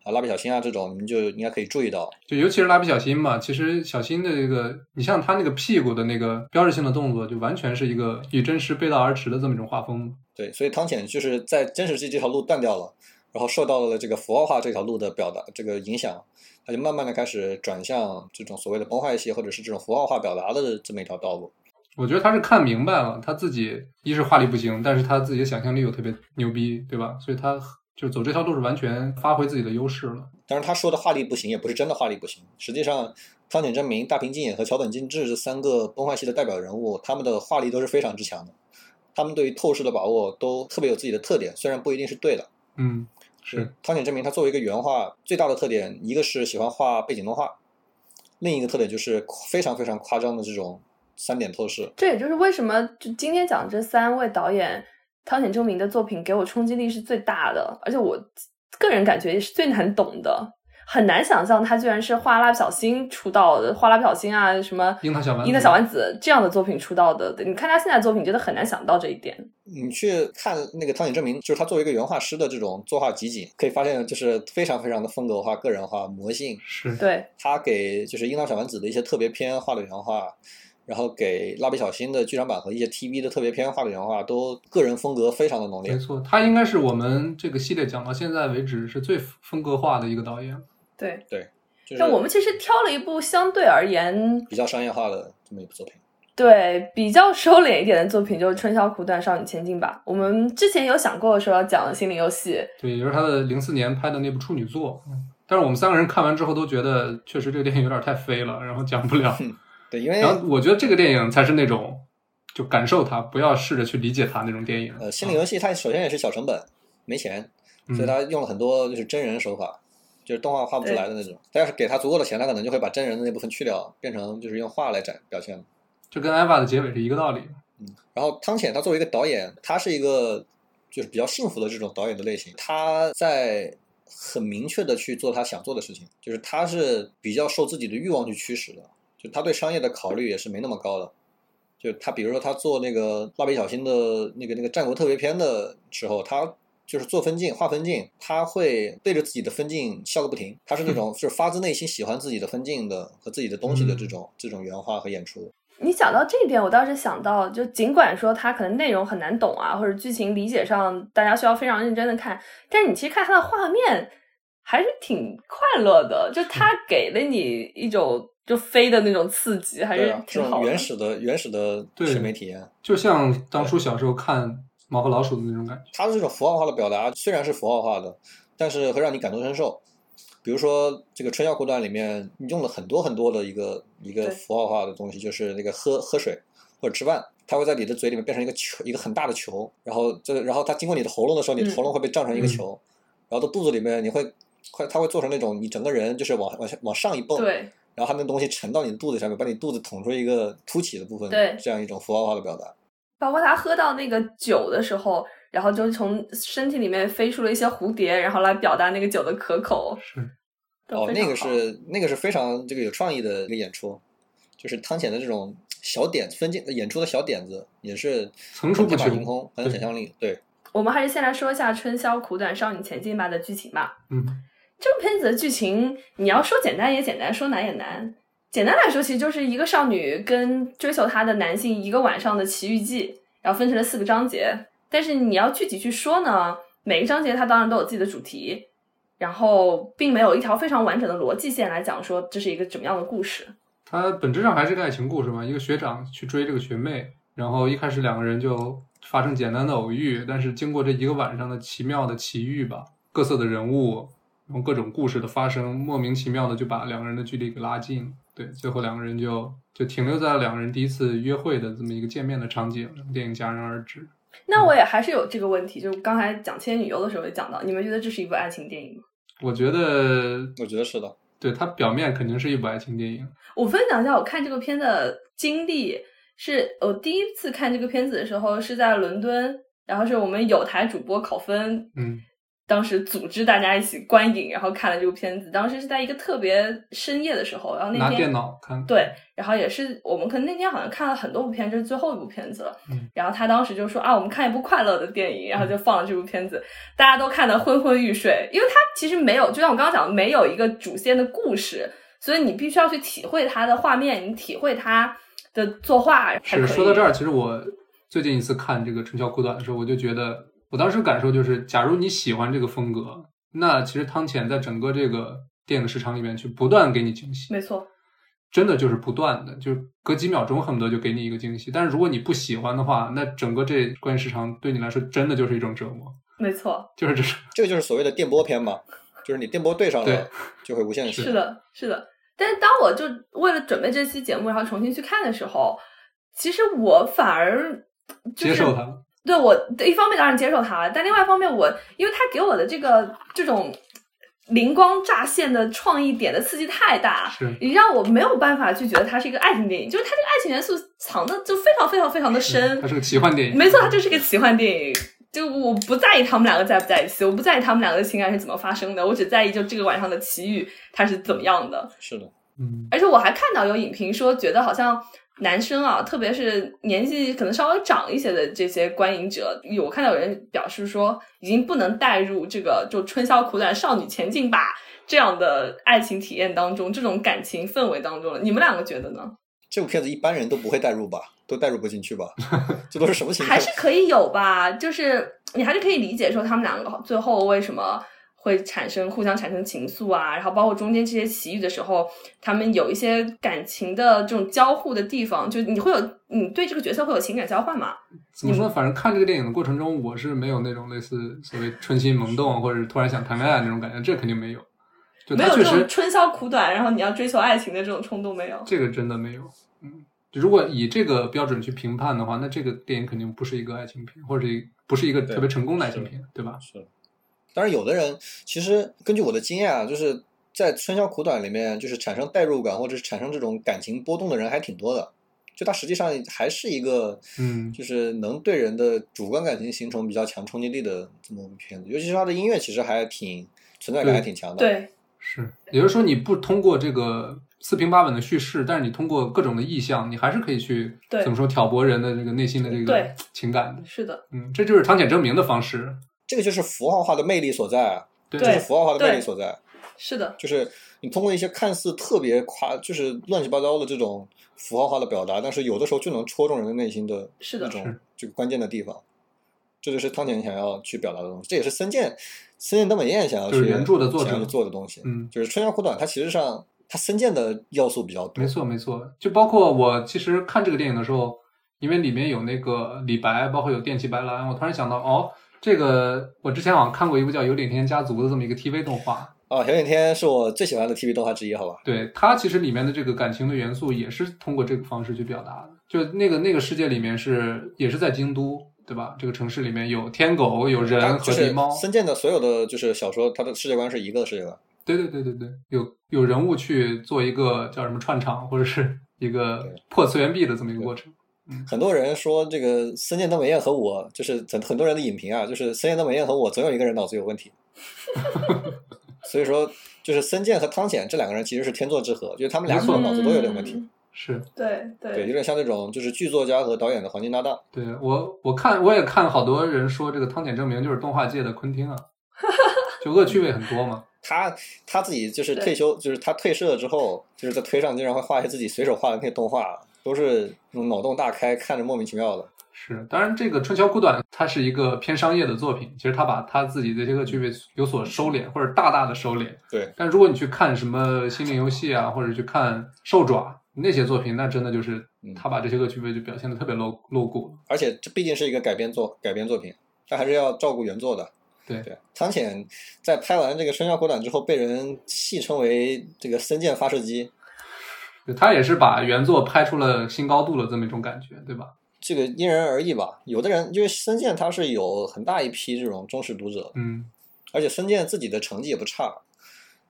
啊蜡笔小新啊这种，你们就应该可以注意到。就尤其是蜡笔小新嘛，其实小新的这个，你像他那个屁股的那个标志性的动作，就完全是一个与真实背道而驰的这么一种画风。对，所以汤浅就是在真实系这条路断掉了，然后受到了这个符号化这条路的表达这个影响，他就慢慢的开始转向这种所谓的崩坏系或者是这种符号化表达的这么一条道路。我觉得他是看明白了，他自己一是画力不行，但是他自己的想象力又特别牛逼，对吧？所以他就走这条路是完全发挥自己的优势了。当然，他说的画力不行，也不是真的画力不行。实际上，汤浅证明、大平静也和桥本静治这三个崩坏系的代表人物，他们的画力都是非常之强的。他们对于透视的把握都特别有自己的特点，虽然不一定是对的。嗯，是，汤浅证明他作为一个原画，最大的特点一个是喜欢画背景动画，另一个特点就是非常非常夸张的这种三点透视。这也就是为什么就今天讲这三位导演，汤浅证明的作品给我冲击力是最大的，而且我个人感觉也是最难懂的。很难想象他居然是画蜡笔小新出道的，画蜡笔小新啊，什么樱桃小丸子樱桃小丸子这样的作品出道的。你看他现在作品，觉得很难想到这一点。你去看那个汤浅证明，就是他作为一个原画师的这种作画集锦，可以发现就是非常非常的风格化、个人化、魔性。是，对，他给就是樱桃小丸子的一些特别篇画的原画，然后给蜡笔小新的剧场版和一些 TV 的特别篇画的原画，都个人风格非常的浓烈。没错，他应该是我们这个系列讲到现在为止是最风格化的一个导演。对，就是但我们其实挑了一部相对而言比较商业化的这么一部作品。对比较收敛一点的作品，就是《春宵苦短，少女前进吧》。我们之前有想过说要讲心灵游戏，对，也就是他的零四年拍的那部处女作。嗯但是我们三个人看完之后都觉得，确实这个电影有点太飞了，然后讲不了。对，因为然后我觉得这个电影才是那种就感受它，不要试着去理解它那种电影。呃，心理游戏它首先也是小成本，没钱，所以嗯它用了很多就是真人手法，就是动画画不出来的那种。他要是给他足够的钱，他可能就会把真人的那部分去掉，变成就是用画来展表现。就跟《艾娃》的结尾是一个道理。嗯然后汤浅他作为一个导演，他是一个就是比较幸福的这种导演的类型，他在很明确的去做他想做的事情，就是他是比较受自己的欲望去驱使的，就他对商业的考虑也是没那么高的。就他比如说他做那个蜡笔小新的那个那个战国特别篇的时候，他就是做分镜画分镜，他会对着自己的分镜笑个不停。他是那种 就是发自内心喜欢自己的分镜的和自己的东西的这种、这种原画和演出。你讲到这一点，我倒是想到，就尽管说他可能内容很难懂啊，或者剧情理解上大家需要非常认真的看，但是你其实看他的画面还是挺快乐的，就他给了你一种就飞的那种刺激，还是挺好的。种原始的原始的对审美体验。就像当初小时候看《猫和老鼠》的那种感觉。它的这种符号化的表达虽然是符号化的，但是会让你感同身受。比如说这个《春宵苦短》里面你用了很多很多的一个一个符号化的东西，就是那个喝喝水或者吃饭，它会在你的嘴里面变成一个球，一个很大的球，然后这个然后它经过你的喉咙的时候，你喉咙会被胀成一个球，然后到肚子里面你会快，它会做成那种你整个人就是往往下往上一蹦，对然后它那东西沉到你的肚子上面，把你肚子捅出一个凸起的部分，对这样一种符号化的表达。包括他喝到那个酒的时候，然后就从身体里面飞出了一些蝴蝶，然后来表达那个酒的可口。是，哦，那个是那个是非常这个有创意的一个演出，就是汤浅的这种小点分镜演出的小点子，也是层出不穷天马行空，很有想象力。对，我们还是先来说一下《春宵苦短，少女前进吧》的剧情吧。嗯，这个片子的剧情，你要说简单也简单，说难也难。简单来说，其实就是一个少女跟追求她的男性一个晚上的奇遇记，然后分成了四个章节。但是你要具体去说呢，每个章节它当然都有自己的主题，然后并没有一条非常完整的逻辑线来讲说这是一个怎么样的故事。它本质上还是个爱情故事嘛，一个学长去追这个学妹，然后一开始两个人就发生简单的偶遇，但是经过这一个晚上的奇妙的奇遇吧，各色的人物，然后各种故事的发生，莫名其妙的就把两个人的距离给拉近，对，最后两个人就就停留在了两个人第一次约会的这么一个见面的场景，电影戛然而止。那我也还是有这个问题，就刚才讲《千女游》的时候也讲到，你们觉得这是一部爱情电影吗？我觉得，我觉得是的。对它表面肯定是一部爱情电影。我分享一下我看这个片的经历，是我第一次看这个片子的时候是在伦敦，然后是我们有台主播考分，嗯，当时组织大家一起观影，然后看了这部片子。当时是在一个特别深夜的时候，然后那天拿电脑看，对，然后也是我们可能那天好像看了很多部片，这是最后一部片子了。嗯然后他当时就说啊，我们看一部快乐的电影，然后就放了这部片子，大家都看得昏昏欲睡，因为它其实没有，就像我刚刚讲的，没有一个主线的故事，所以你必须要去体会它的画面，你体会它的作画。是说到这儿，其实我最近一次看这个《春宵苦短》的时候，我就觉得，我当时感受就是，假如你喜欢这个风格，那其实汤浅在整个这个电影市场里面去不断给你惊喜，没错，真的就是不断的，就是隔几秒钟恨不得就给你一个惊喜。但是如果你不喜欢的话，那整个这观影市场对你来说真的就是一种折磨，没错，就是这种。这个就是所谓的电波片嘛，就是你电波对上对了，就会无限是的，是的。但是当我就为了准备这期节目，然后重新去看的时候，其实我反而、就是、接受它了。对我一方面当然接受他了，但另外一方面我因为他给我的这个这种灵光乍现的创意点的刺激太大，是你让我没有办法去觉得它是一个爱情电影，就是它这个爱情元素藏的就非常非常非常的深它。是个奇幻电影。没错，它就是个奇幻电影。就我不在意他们两个在不在一起，我不在意他们两个的情感是怎么发生的，我只在意就这个晚上的奇遇它是怎么样的。是的，嗯，而且我还看到有影评说，觉得好像男生啊，特别是年纪可能稍微长一些的这些观影者，有我看到有人表示说，已经不能带入这个就春宵苦短，少女前进吧这样的爱情体验当中，这种感情氛围当中了。你们两个觉得呢？这部片子一般人都不会带入吧，都带入不进去吧？这都是什么情况还？是可以有吧？就是你还是可以理解说他们两个最后为什么。会产生互相产生情愫啊，然后包括中间这些奇遇的时候，他们有一些感情的这种交互的地方，就你会有你对这个角色会有情感交换嘛？怎么说？反正看这个电影的过程中，我是没有那种类似所谓春心萌动，或者突然想谈恋爱那种感觉，这肯定没有。就没有这种春宵苦短，然后你要追求爱情的这种冲动没有。这个真的没有。嗯，如果以这个标准去评判的话，那这个电影肯定不是一个爱情片，或者不是一个特别成功的爱情片，对吧？是。当然，有的人其实根据我的经验啊，就是在《春宵苦短》里面，就是产生代入感或者是产生这种感情波动的人还挺多的。就它实际上还是一个，嗯，就是能对人的主观感情形成比较强冲击力的这么部片子。尤其是它的音乐，其实还挺存在感还挺强的。对，是，也就是说，你不通过这个四平八稳的叙事，但是你通过各种的意象，你还是可以去怎么说挑拨人的这个内心的这个情感的。是的，嗯，这就是汤浅证明的方式。这个就是符号化的魅力所在啊，对这是符号化的魅力所在。是的，就是你通过一些看似特别夸，就是乱七八糟的这种符号化的表达，但是有的时候就能戳中人的内心的是的那种这个关键的地方。这就是汤浅想要去表达的东西，这也是森健森健登美彦想要去就是原著的作者想要去做的东西。嗯，就是春江苦短，它其实上它森健的要素比较多。没错，没错。就包括我其实看这个电影的时候，因为里面有那个李白，包括有电气白兰，我突然想到，哦，这个我之前好像看过一部叫《有点天家族》的这么一个 TV 动画。啊，小点天是我最喜欢的 TV 动画之一，好吧？对它其实里面的这个感情的元素也是通过这个方式去表达的。就那个那个世界里面是也是在京都，对吧？这个城市里面有天狗、有人和就是狸猫。森健的所有的就是小说，它的世界观是一个世界观。对对对对对，有有人物去做一个叫什么串场，或者是一个破次元壁的这么一个过程。很多人说这个森健登美彦和我，就是很很多人的影评啊，就是森健登美彦和我总有一个人脑子有问题。所以说，就是森健和汤浅这两个人其实是天作之合，就是他们俩可能脑子都有点问题。嗯是对对，有点像那种就是剧作家和导演的黄金搭档。对我我看我也看好多人说这个汤浅证明就是动画界的昆汀啊，就恶趣味很多嘛。他他自己就是退休，就是他退社之后，就是在推上经常会画一些自己随手画的那些动画，都是那种脑洞大开，看着莫名其妙的。是，当然这个《春宵苦短》它是一个偏商业的作品，其实他把他自己的这个趣味有所收敛，或者大大的收敛。对，但如果你去看什么《心灵游戏》啊，或者去看《兽爪》那些作品，那真的就是嗯他把这些恶趣味就表现的特别露露骨。而且这毕竟是一个改编作改编作品，他还是要照顾原作的。对对，汤浅在拍完这个《春宵苦短》之后，被人戏称为这个森健发射机。就他也是把原作拍出了新高度的这么一种感觉，对吧？这个因人而异吧，有的人因为森健他是有很大一批这种忠实读者，嗯而且森健自己的成绩也不差，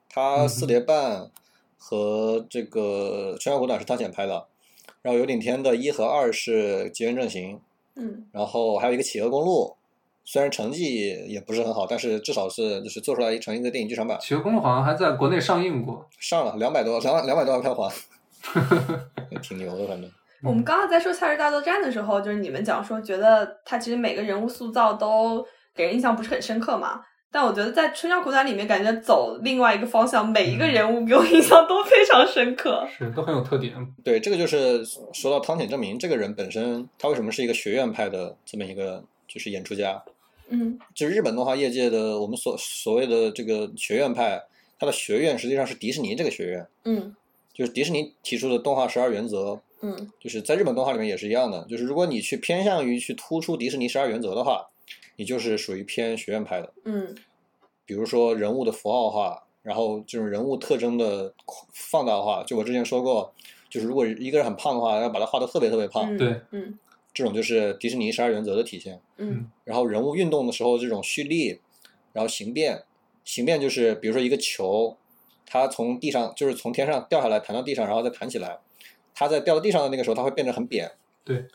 他嗯四叠半和这个《春宵苦短》是他先拍的，然后有顶天的一和二是吉原正行，嗯然后还有一个企鹅公路，虽然成绩也不是很好，但是至少是就是做出来成一个电影剧场版，企鹅公路好像还在国内上映过。上了两百多两两百多万票房，也 挺牛的，反正。我们刚刚在说《夏日大作战》的时候，就是你们讲说觉得他其实每个人物塑造都给人印象不是很深刻嘛。但我觉得在《春宵苦短》里面，感觉走另外一个方向，每一个人物给我印象都非常深刻。是都很有特点。对，这个就是说到汤浅证明这个人本身，他为什么是一个学院派的这么一个就是演出家？嗯就是日本动画业界的我们所所谓的这个学院派，他的学院实际上是迪士尼这个学院，嗯就是迪士尼提出的动画十二原则，嗯就是在日本动画里面也是一样的，就是如果你去偏向于去突出迪士尼十二原则的话，你就是属于偏学院派的。嗯比如说人物的符号化，然后这种人物特征的放大化。就我之前说过，就是如果一个人很胖的话，要把他画的特别特别胖，嗯，对，嗯这种就是迪士尼十二原则的体现。嗯然后人物运动的时候这种蓄力，然后形变，形变就是比如说一个球，它从地上就是从天上掉下来弹到地上，然后再弹起来，它在掉到地上的那个时候，它会变得很扁，对，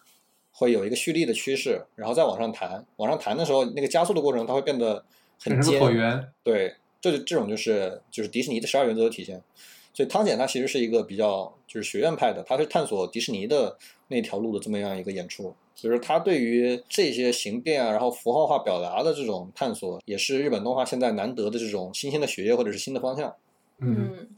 会有一个蓄力的趋势，然后再往上弹，往上弹的时候，那个加速的过程它会变得很尖椭圆。对，这就这种就是就是迪士尼的十二原则的体现。所以汤浅他其实是一个比较就是学院派的，他是探索迪士尼的那条路的这么样一个演出。所以说他对于这些形变啊，然后符号化表达的这种探索，也是日本动画现在难得的这种新兴的学业或者是新的方向。嗯，嗯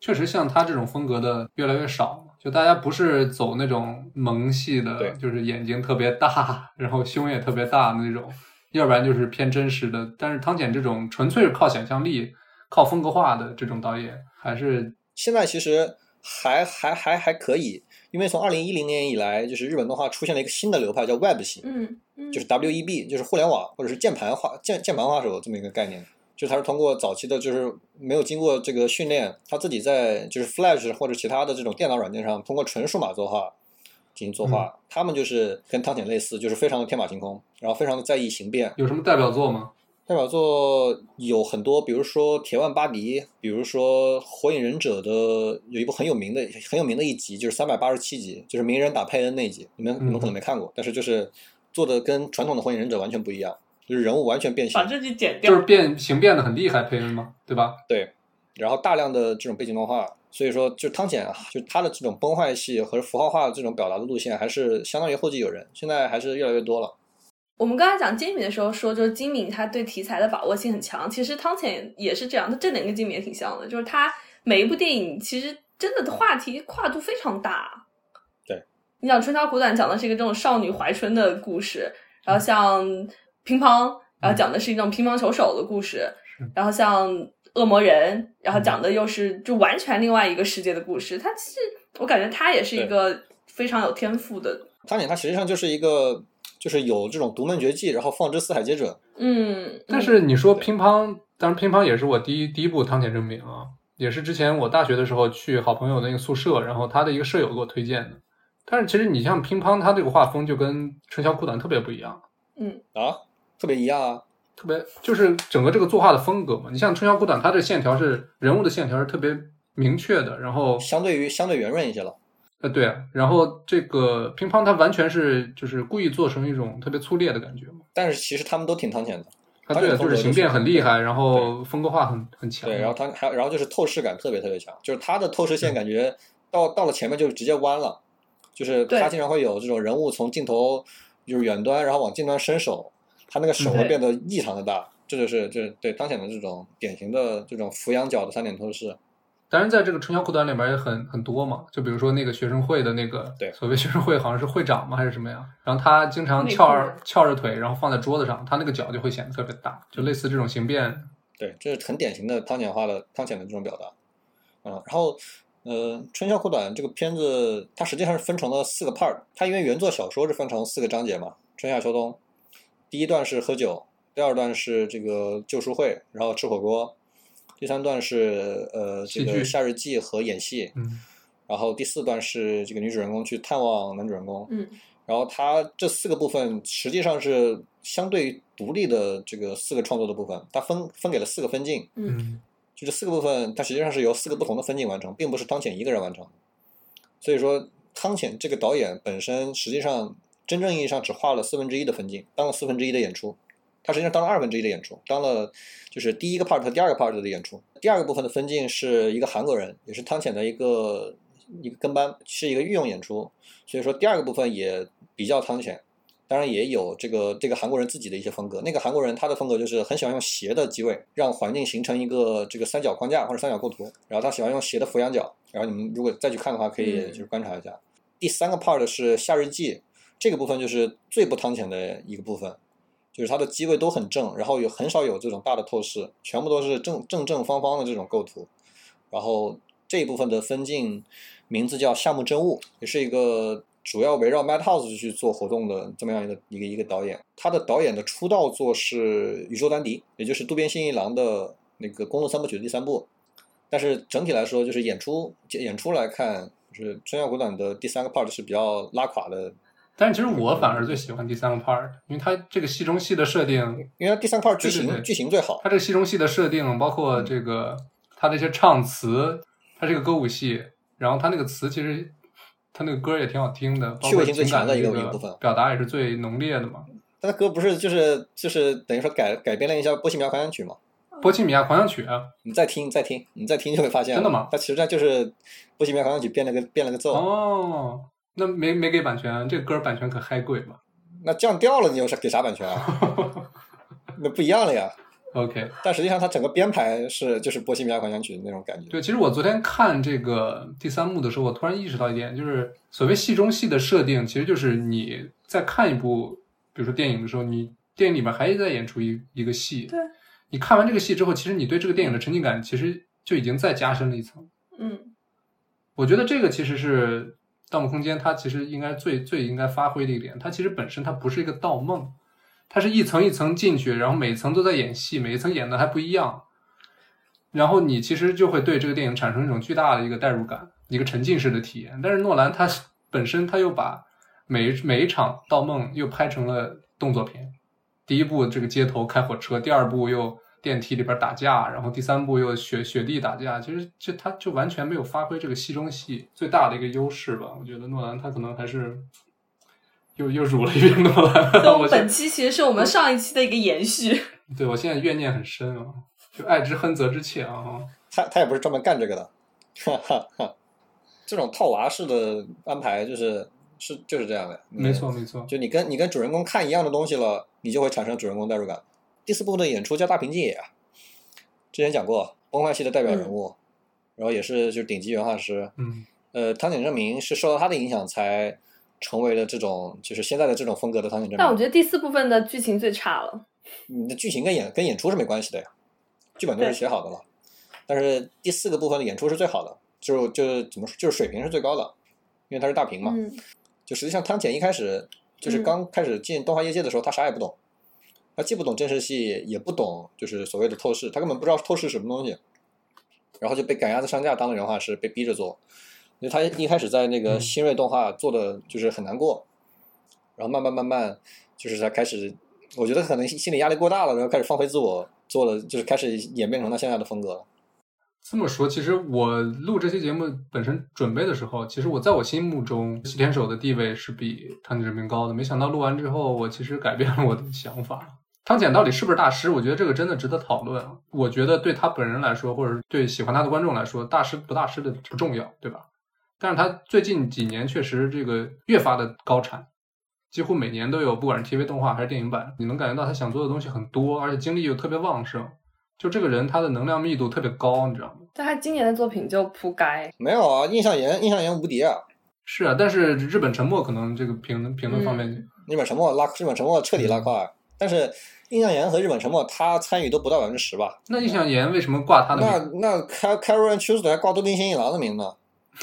确实像他这种风格的越来越少，就大家不是走那种萌系的对，就是眼睛特别大，然后胸也特别大的那种，要不然就是偏真实的。但是汤浅这种纯粹是靠想象力、靠风格化的这种导演，还是现在其实还还还还可以，因为从二零一零年以来，就是日本动画出现了一个新的流派，叫 Web 系。嗯嗯，就是 WEB，就是互联网或者是键盘画键键盘画手这么一个概念。就他是通过早期的，就是没有经过这个训练，他自己在就是 Flash 或者其他的这种电脑软件上，通过纯数码作画进行作画。他们就是跟汤浅类似，就是非常的天马行空，然后非常的在意形变。有什么代表作吗？代表作有很多，比如说《铁腕巴迪》，比如说《火影忍者》的有一部很有名的很有名的一集，就是三百八十七集，就是鸣人打佩恩那一集，你们你们可能没看过，但是就是做的跟传统的《火影忍者》完全不一样，就是人物完全变形把，自己剪掉。就是变形变得很厉害，佩恩嘛，对吧？对，然后大量的这种背景动画，所以说就汤浅啊，就他的这种崩坏系和符号化的这种表达的路线，还是相当于后继有人，现在还是越来越多了。我们刚才讲金敏的时候说，就是金敏他对题材的把握性很强。其实汤浅也是这样，他这点跟金敏也挺像的，就是他每一部电影其实真的话题跨度非常大。对，你想《春宵苦短》讲的是一个这种少女怀春的故事，然后像乒乓，然后讲的是一种乒乓球手的故事，然后像恶魔人，然后讲的又是就完全另外一个世界的故事。他其实我感觉他也是一个非常有天赋的，汤浅他实际上就是一个，就是有这种独门绝技，然后放之四海皆准。嗯，但是你说乒乓，当然乒乓也是我第一第一部汤浅证明啊，也是之前我大学的时候去好朋友那个宿舍，然后他的一个舍友给我推荐的。但是其实你像乒乓，它这个画风就跟《春宵苦短》特别不一样，嗯。啊，特别一样啊。特别就是整个这个作画的风格嘛。你像《春宵苦短》，它这线条是人物的线条是特别明确的，然后相对于相对圆润一些了。呃对啊，然后这个乒乓它完全是就是故意做成一种特别粗劣的感觉嘛。但是其实他们都挺汤浅的，它对啊，它这个风格就是形变很厉害，然后风格化很很强。对，然后他还然后就是透视感特别特别强，就是他的透视线感觉到到了前面就直接弯了，就是对他经常会有这种人物从镜头就是远端，然后往近端伸手，他那个手会变得异常的大，这就是就是对汤浅的这种典型的这种俯仰角的三点透视。当然，在这个春宵苦短里面也很很多嘛，就比如说那个学生会的那个，对所谓学生会好像是会长吗还是什么呀？然后他经常翘着翘着腿，然后放在桌子上，他那个脚就会显得特别大，就类似这种形变。对，这是很典型的汤浅化的汤浅的这种表达。嗯，然后呃，《春宵苦短》这个片子它实际上是分成了四个 part，它因为原作小说是分成四个章节嘛，春夏秋冬。第一段是喝酒，第二段是这个旧书会，然后吃火锅，第三段是呃这个夏日祭和演戏，嗯然后第四段是这个女主人公去探望男主人公。嗯然后它这四个部分实际上是相对独立的这个四个创作的部分，它分分给了四个分镜，嗯嗯就这四个部分，它实际上是由四个不同的分镜完成，并不是汤浅一个人完成。所以说，汤浅这个导演本身实际上真正意义上只画了四分之一的分镜，当了四分之一的演出。他实际上当了二分之一的演出，当了就是第一个 part 和第二个 part 的演出。第二个部分的分镜是一个韩国人，也是汤浅的一个一个跟班，是一个御用演出。所以说第二个部分也比较汤浅，当然也有这个这个韩国人自己的一些风格。那个韩国人他的风格就是很喜欢用斜的机位，让环境形成一个这个三角框架或者三角构图，然后他喜欢用斜的俯仰角。然后你们如果再去看的话，可以嗯就是观察一下。第三个 part 是夏日祭，这个部分就是最不汤浅的一个部分，就是它的机位都很正，然后有很少有这种大的透视，全部都是正正正方方的这种构图。然后这一部分的分镜名字叫夏目真悟，也是一个主要围绕 Madhouse 去做活动的这么样一个一个一个导演。他的导演的出道作是《宇宙丹迪》，也就是渡边信一郎的那个公路三部曲的第三部。但是整体来说，就是演出演出来看，就是《春药古短》的第三个 part 是比较拉垮的，但是其实我反而最喜欢第三个 part，因为它这个戏中戏的设定，因为它第三 part 剧情剧情最好。它这个戏中戏的设定，包括这个它这些唱词，它这个歌舞戏，然后它那个词其实它那个歌也挺好听的，包括趣味性最情感强的一个这一个部分表达也是最浓烈的嘛。但他歌不是就是就是等于说改改编了一下《波西米亚狂想曲》嘛？波西米亚狂想曲啊，你再听再听，你再听就会发现，真的吗它其实它就是《波西米亚狂想曲》变了个变了个奏，哦，那没没给版权，这个歌版权可嗨贵嘛那降调了，你又是给啥版权啊？那不一样了呀。？OK，但实际上它整个编排是就是《波西米亚狂想曲》那种感觉。对，其实我昨天看这个第三幕的时候，我突然意识到一点，就是所谓戏中戏的设定，其实就是你在看一部，比如说电影的时候，你电影里面还在演出一一个戏，对，你看完这个戏之后，其实你对这个电影的沉浸感其实就已经再加深了一层。嗯我觉得这个其实是《盗梦空间》它其实应该最最应该发挥的一点，它其实本身它不是一个盗梦，它是一层一层进去，然后每层都在演戏，每一层演的还不一样，然后你其实就会对这个电影产生一种巨大的一个代入感，一个沉浸式的体验。但是诺兰他本身他又把每每一场盗梦又拍成了动作片，第一部这个街头开火车，第二部又电梯里边打架，然后第三部又雪雪地打架，其实这他就完全没有发挥这个戏中戏最大的一个优势吧。我觉得诺兰他可能还是又又辱了一遍诺兰。那 我我们本期其实是我们上一期的一个延续。对我现在怨念很深啊，就爱之恨责之切啊。他他也不是专门干这个的，哈哈哈。这种套娃式的安排就是是就是这样的，没错没错，就你跟你跟主人公看一样的东西了，你就会产生主人公代入感。第四部的演出叫大平进野啊，之前讲过崩坏系的代表人物，然后也是就是顶级原画师。嗯呃，汤浅证明是受到他的影响才成为了这种就是现在的这种风格的汤浅证明。但我觉得第四部分的剧情最差了。你的剧情跟演跟演出是没关系的呀，剧本都是写好的了。但是第四个部分的演出是最好的，就就是怎么说，就是水平是最高的，因为它是大屏嘛。嗯就实际上汤浅一开始就是嗯刚开始进动画业界的时候，他啥也不懂，他既不懂真实戏，也不懂就是所谓的透视，他根本不知道透视是什么东西，然后就被赶鸭子上架当了原画师，被逼着做。因为他一开始在那个嗯新锐动画做的就是很难过，然后慢慢慢慢就是他开始，我觉得可能心理压力过大了，然后开始放飞自我，做了就是开始演变成他现在的风格了。这么说，其实我录这期节目本身准备的时候，其实我在我心目中西田守的地位是比汤浅证明高的。没想到录完之后，我其实改变了我的想法。汤浅到底是不是大师？我觉得这个真的值得讨论啊。我觉得对他本人来说，或者对喜欢他的观众来说，大师不大师的不重要，对吧？但是他最近几年确实这个越发的高产，几乎每年都有，不管是 TV 动画还是电影版，你能感觉到他想做的东西很多，而且精力又特别旺盛。就这个人，他的能量密度特别高，你知道吗？但他今年的作品就扑街。没有啊，印象岩，印象岩无敌啊！是啊，但是日本沉默可能这个评论评论方面，日本沉默拉日本沉默彻底拉胯。但是印象岩和日本沉默，他参与都不到百分之十吧？那印象岩为什么挂他的名？那那开 Carol and Tuesday 还挂渡边新一郎的名字？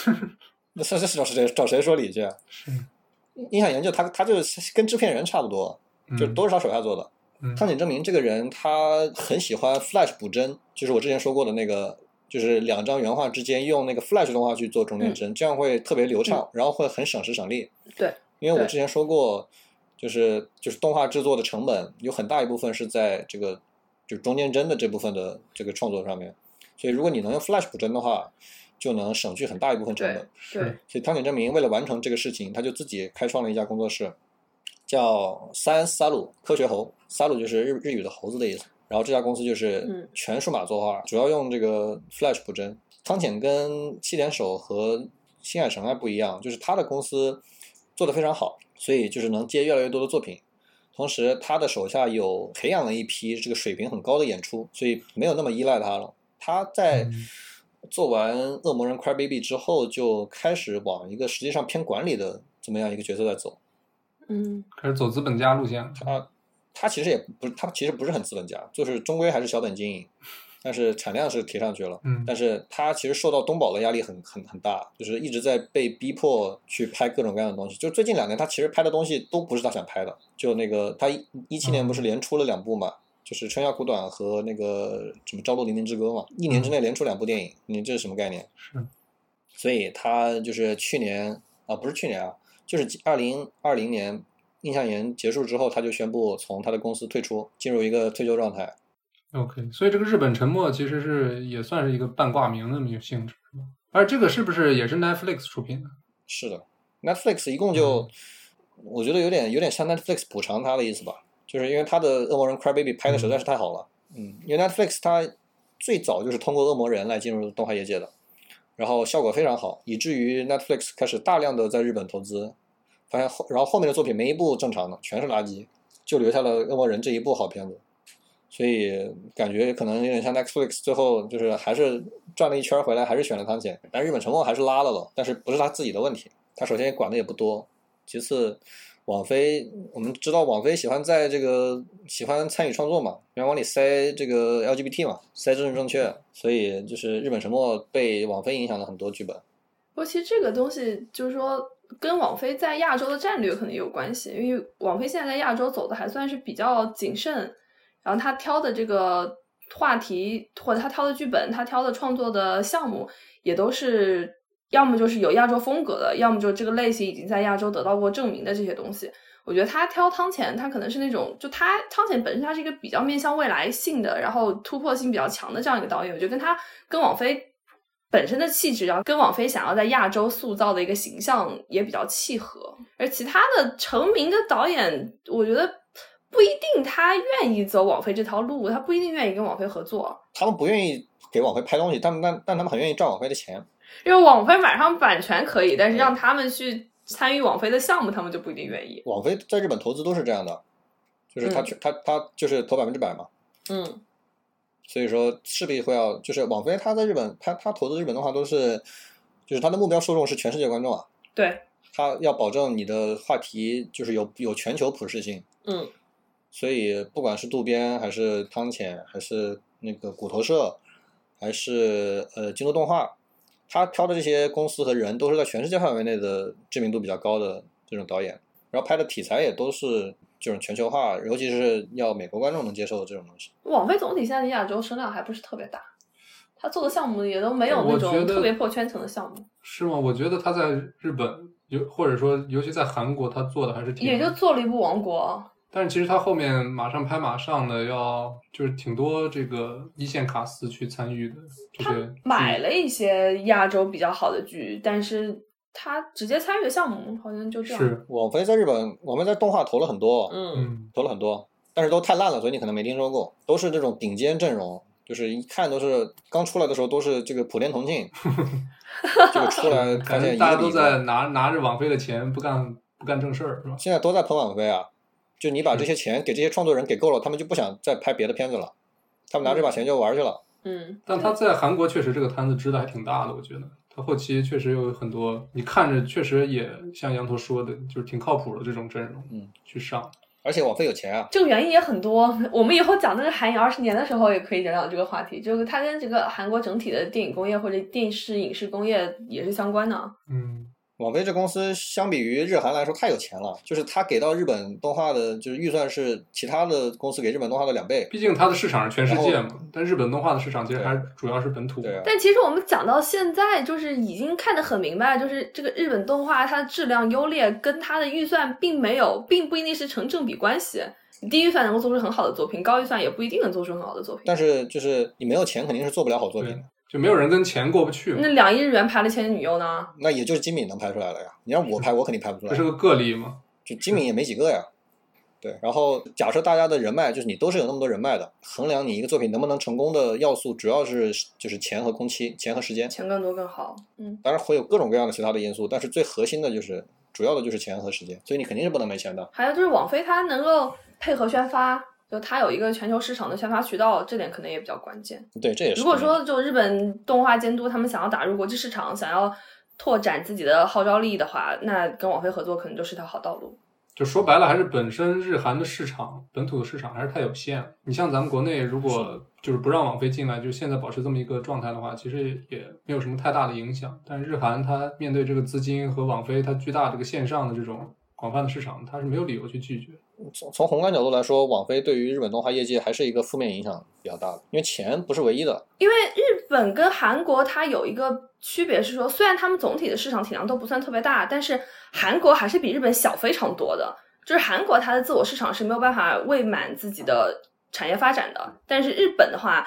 那这这找谁找谁说理去？印象研就他他就是跟制片人差不多，就都是他手下做的。汤井证明这个人，他很喜欢 Flash 补帧，就是我之前说过的那个，就是两张原画之间用那个 Flash 动画去做中间帧，这样会特别流畅，然后会很省时省力。对，因为我之前说过，就是就是动画制作的成本有很大一部分是在这个就中间帧的这部分的这个创作上面，所以如果你能用 Flash 补帧的话，就能省去很大一部分成本。对，所以汤浅证明为了完成这个事情，他就自己开创了一家工作室。叫 Science Salu 科学猴，Salu 就是日日语的猴子的意思。然后这家公司就是全数码作画，主要用这个 Flash 补帧。汤浅跟七点手和新海诚还不一样，就是他的公司做的非常好，所以就是能接越来越多的作品。同时，他的手下有培养了一批这个水平很高的演出，所以没有那么依赖他了。他在做完《恶魔人 Cry Baby》之后，就开始往一个实际上偏管理的这么样一个角色在走。嗯，开始走资本家路线。他他其实也不是，他其实不是很资本家，就是终归还是小本经营，但是产量是提上去了。嗯，但是他其实受到东宝的压力很很很大，就是一直在被逼迫去拍各种各样的东西。就最近两年，他其实拍的东西都不是他想拍的。就那个他一一七年不是连出了两部嘛，就是《春夏苦短》和那个什么《朝露黎明之歌》嘛，一年之内连出两部电影，你这是什么概念？是。所以他就是去年啊，不是去年啊。就是二零二零年印象研结束之后，他就宣布从他的公司退出，进入一个退休状态。OK，所以这个日本沉没其实是也算是一个半挂名的一个性质？而这个是不是也是 Netflix 出品的？是的，Netflix 一共就，我觉得有点有点像 Netflix 补偿他的意思吧，就是因为他的《恶魔人 Cry Baby》拍的实在是太好了。嗯，因为 Netflix 它最早就是通过《恶魔人》来进入动画业界的。然后效果非常好，以至于 Netflix 开始大量的在日本投资，发现后，然后后面的作品没一部正常的，全是垃圾，就留下了《恶魔人》这一部好片子。所以感觉可能有点像 Netflix，最后就是还是转了一圈回来，还是选了汤浅，但日本沉默还是拉了了，但是不是他自己的问题，他首先管的也不多，其次。网飞，我们知道网飞喜欢在这个喜欢参与创作嘛，喜欢往里塞这个 LGBT 嘛，塞政治正确，所以就是日本沉默被网飞影响了很多剧本。不过其实这个东西就是说跟网飞在亚洲的战略可能有关系，因为网飞现在在亚洲走的还算是比较谨慎，然后他挑的这个话题或者他挑的剧本，他挑的创作的项目也都是。要么就是有亚洲风格的，要么就这个类型已经在亚洲得到过证明的这些东西。我觉得他挑汤浅，他可能是那种，就他汤浅本身他是一个比较面向未来性的，然后突破性比较强的这样一个导演。我觉得跟他跟网飞本身的气质，然后跟网飞想要在亚洲塑造的一个形象也比较契合。而其他的成名的导演，我觉得不一定他愿意走网飞这条路，他不一定愿意跟网飞合作。他们不愿意给网飞拍东西，但但但他们很愿意赚网飞的钱。因为网飞买上版权可以，但是让他们去参与网飞的项目，他们就不一定愿意。网飞在日本投资都是这样的，就是他他他就是投百分之百嘛。嗯。所以说势必会要，就是网飞他在日本，他他投资日本的话都是，就是他的目标受众是全世界观众啊。对。他要保证你的话题就是有有全球普适性。嗯。所以不管是渡边还是汤浅还是那个骨头社，还是呃京都动画。他挑的这些公司和人都是在全世界范围内的知名度比较高的这种导演，然后拍的题材也都是这种全球化，尤其是要美国观众能接受的这种东西。网飞总体现在亚洲声量还不是特别大，他做的项目也都没有那种特别破圈层的项目。是吗？我觉得他在日本，尤或者说尤其在韩国，他做的还是挺也就做了一部《王国》。但是其实他后面马上拍马上的要就是挺多这个一线卡司去参与的这些，买了一些亚洲比较好的剧，但是他直接参与的项目好像就这样。是网飞在日本，我们在动画投了很多，嗯，投了很多，但是都太烂了，所以你可能没听说过。都是这种顶尖阵容，就是一看都是刚出来的时候都是这个普天同庆，这个出来发现大家都在拿拿着网飞的钱不干不干正事儿，是吧？现在都在喷网飞啊，就你把这些钱给这些创作人给够了，他们就不想再拍别的片子了，他们拿这把钱就玩去了。嗯，但他在韩国确实这个摊子支的还挺大的，我觉得他后期确实有很多，你看着确实也像羊驼说的，就是挺靠谱的这种阵容，嗯，去上。而且网飞有钱啊，这个原因也很多。我们以后讲那个韩影二十年的时候，也可以讲讲这个话题，就是它跟这个韩国整体的电影工业或者电视影视工业也是相关的。嗯，网飞这公司相比于日韩来说太有钱了，就是它给到日本动画的，就是预算是其他的公司给日本动画的两倍。毕竟它的市场是全世界嘛，但日本动画的市场其实还主要是本土。对啊，但其实我们讲到现在，就是已经看得很明白，就是这个日本动画它的质量优劣跟它的预算并没有，并不一定是成正比关系。你低预算能够做出很好的作品，高预算也不一定能做出很好的作品。但是就是你没有钱，肯定是做不了好作品的。就没有人跟钱过不去，那两亿日元拍的《千年女优》呢？那也就是金敏能拍出来了呀。你让我拍，我肯定拍不出来这是。个个例嘛。就金敏也没几个呀。对，然后假设大家的人脉，就是你都是有那么多人脉的，衡量你一个作品能不能成功的要素，主要是就是钱和工期，钱和时间。钱更多更好。嗯，当然会有各种各样的其他的因素，但是最核心的就是主要的就是钱和时间，所以你肯定是不能没钱的。还有就是网飞它能够配合宣发，就它有一个全球市场的宣发渠道，这点可能也比较关键。对，这也是。如果说就日本动画监督他们想要打入国际市场，想要拓展自己的号召力的话，那跟网飞合作可能就是条好道路。就说白了，还是本身日韩的市场，本土的市场还是太有限了。你像咱们国内，如果就是不让网飞进来，就现在保持这么一个状态的话，其实也没有什么太大的影响。但是日韩它面对这个资金和网飞它巨大这个线上的这种广泛的市场，它是没有理由去拒绝。从从宏观角度来说，网飞对于日本动画业界还是一个负面影响比较大的，因为钱不是唯一的。因为日本跟韩国它有一个区别是说，虽然他们总体的市场体量都不算特别大，但是韩国还是比日本小非常多的。就是韩国它的自我市场是没有办法喂满自己的产业发展的，但是日本的话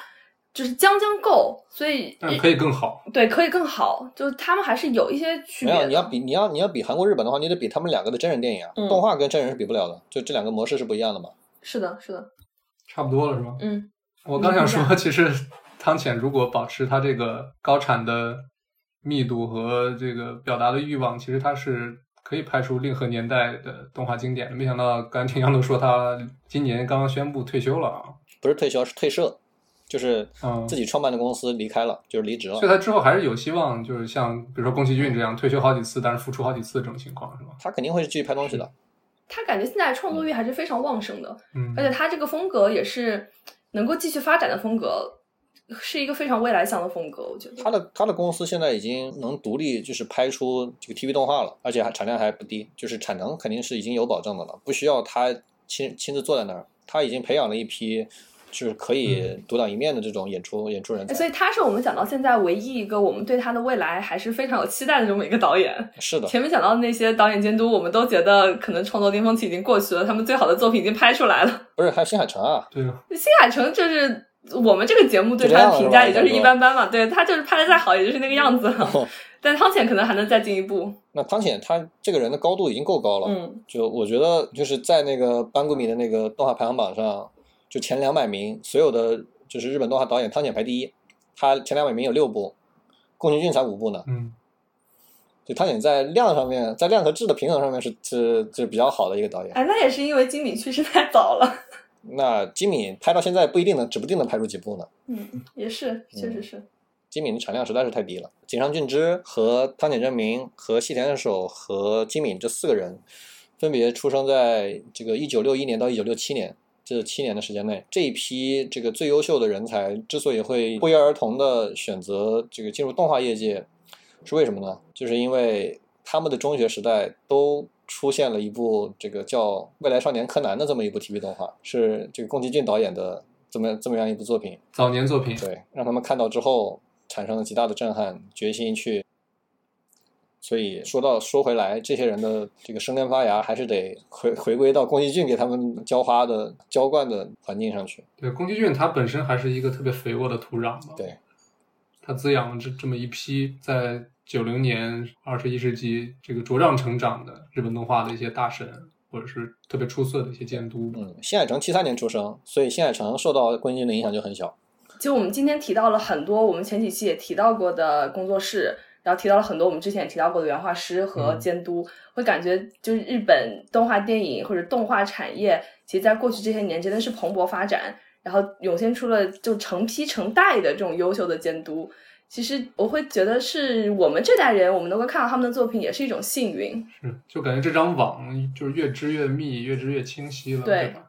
就是将将够，所以但可以更好。对可以更好，就是他们还是有一些区别。没有，你要比你要你要比韩国、日本的话，你得比他们两个的真人电影啊，嗯动画跟真人是比不了的，就这两个模式是不一样的嘛。是的，是的，差不多了是吧？嗯，我刚想说，其实汤浅如果保持他这个高产的密度和这个表达的欲望，其实他是可以拍出令和年代的动画经典的。没想到刚才听杨总说他今年刚刚宣布退休了啊，不是退休，是退社，就是嗯，自己创办的公司离开了，就是离职了所以。他之后还是有希望，就是像比如说宫崎骏这样退休好几次，但是复出好几次这种情况，是吗？他肯定会继续拍东西的。他感觉现在创作欲还是非常旺盛的，嗯，而且他这个风格也是能够继续发展的风格，是一个非常未来向的风格，我觉得。他的他的公司现在已经能独立，就是拍出这个 TV 动画了，而且还产量还不低，就是产能肯定是已经有保证的了，不需要他亲亲自坐在那儿。他已经培养了一批就是可以独当一面的这种演出演出人才。所以他是我们讲到现在唯一一个我们对他的未来还是非常有期待的这么一个导演。是的，前面讲到的那些导演监督，我们都觉得可能创作巅峰期已经过去了，他们最好的作品已经拍出来了。不是还有新海诚啊，对啊，新海诚就是我们这个节目对他的评价也就是一般般嘛，对他就是拍的再好也就是那个样子了。但汤浅可能还能再进一步。那汤浅他这个人的高度已经够高了，嗯，就我觉得就是在那个班固米的那个动画排行榜上，就前两百名所有的就是日本动画导演，汤浅排第一，他前两百名有六部，宫崎骏才五部呢。嗯，就汤浅在量上面，在量和质的平衡上面是是是比较好的一个导演。哎，那也是因为金敏去世太早了。那金敏拍到现在不一定能，指不定能拍出几部呢。嗯，也是，确实是。金敏的产量实在是太低了。井上俊之和汤浅证明和细田守和金敏这四个人，分别出生在这个一九六一年到一九六七年这七年的时间内。这一批这个最优秀的人才之所以会不约而同的选择这个进入动画业界，是为什么呢？就是因为他们的中学时代都出现了一部这个叫《未来少年柯南》的这么一部 TV 动画，是这个宫崎骏导演的这么这么样一部作品。早年作品，对，让他们看到之后产生了极大的震撼，决心去。所以说到说回来，这些人的这个生根发芽，还是得回回归到宫崎骏给他们浇花的浇灌的环境上去。对，宫崎骏他本身还是一个特别肥沃的土壤嘛，对，他滋养了这这么一批在九零年二十一世纪这个茁壮成长的日本动画的一些大神，或者是特别出色的一些监督。嗯，新海诚七三年出生，所以新海诚受到宫崎骏的影响就很小。就我们今天提到了很多我们前几期也提到过的工作室，然然后提到了很多我们之前也提到过的原画师和监督，会感觉就是日本动画电影或者动画产业，其实在过去这些年真的是蓬勃发展，然后涌现出了就成批成代的这种优秀的监督。其实我会觉得是我们这代人，我们能够看到他们的作品，也是一种幸运。是，就感觉这张网就是越织越密，越织越清晰了，对吧？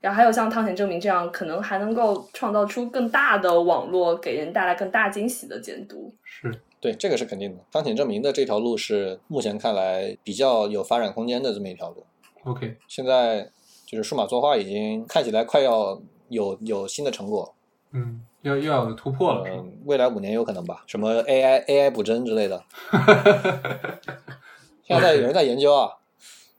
然后还有像汤浅证明这样，可能还能够创造出更大的网络，给人带来更大惊喜的监督。是对，这个是肯定的。当前证明的这条路是目前看来比较有发展空间的这么一条路。OK，现在就是数码作画已经看起来快要有有新的成果。嗯。要要有突破了，嗯，未来五年有可能吧？什么 AI AI 补帧之类的，现在有人在研究啊，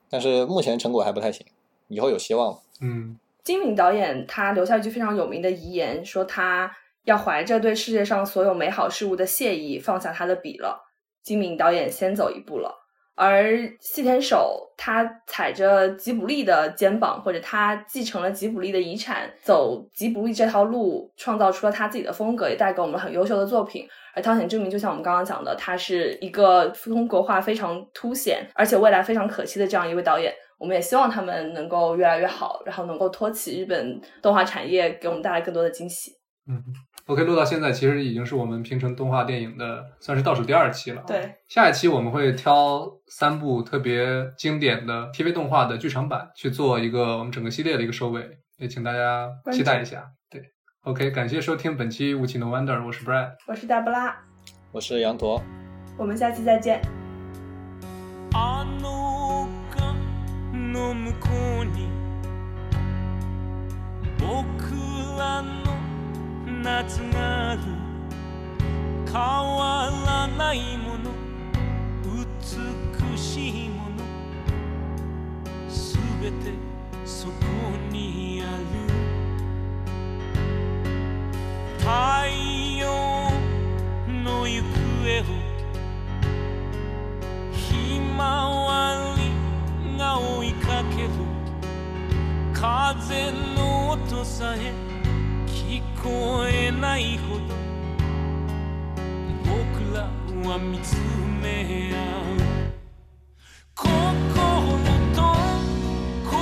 但是目前成果还不太行，以后有希望。嗯，金敏导演他留下一句非常有名的遗言，说他要怀着对世界上所有美好事物的谢意放下他的笔了。金敏导演先走一步了。而细田守他踩着吉卜力的肩膀，或者他继承了吉卜力的遗产，走吉卜力这条路，创造出了他自己的风格，也带给我们很优秀的作品。而汤浅证明，就像我们刚刚讲的，他是一个中国化非常凸显，而且未来非常可期的这样一位导演。我们也希望他们能够越来越好，然后能够托起日本动画产业，给我们带来更多的惊喜。嗯。OK，录到现在其实已经是我们平成动画电影的算是倒数第二期了。对，下一期我们会挑三部特别经典的 TV 动画的剧场版去做一个我们整个系列的一个收尾，也请大家期待一下。对，OK，感谢收听本期《无情的 Wonder》，我是 Brad，我是大布拉，我是羊驼，我们下期再见。夏がある。変わらないもの。美しいもの。すべてそこにある。太陽の行方を。ひまわりが追いかける。風の音さえ聞こえないほど僕らは見つめ合う。心と心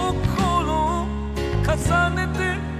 を重ねて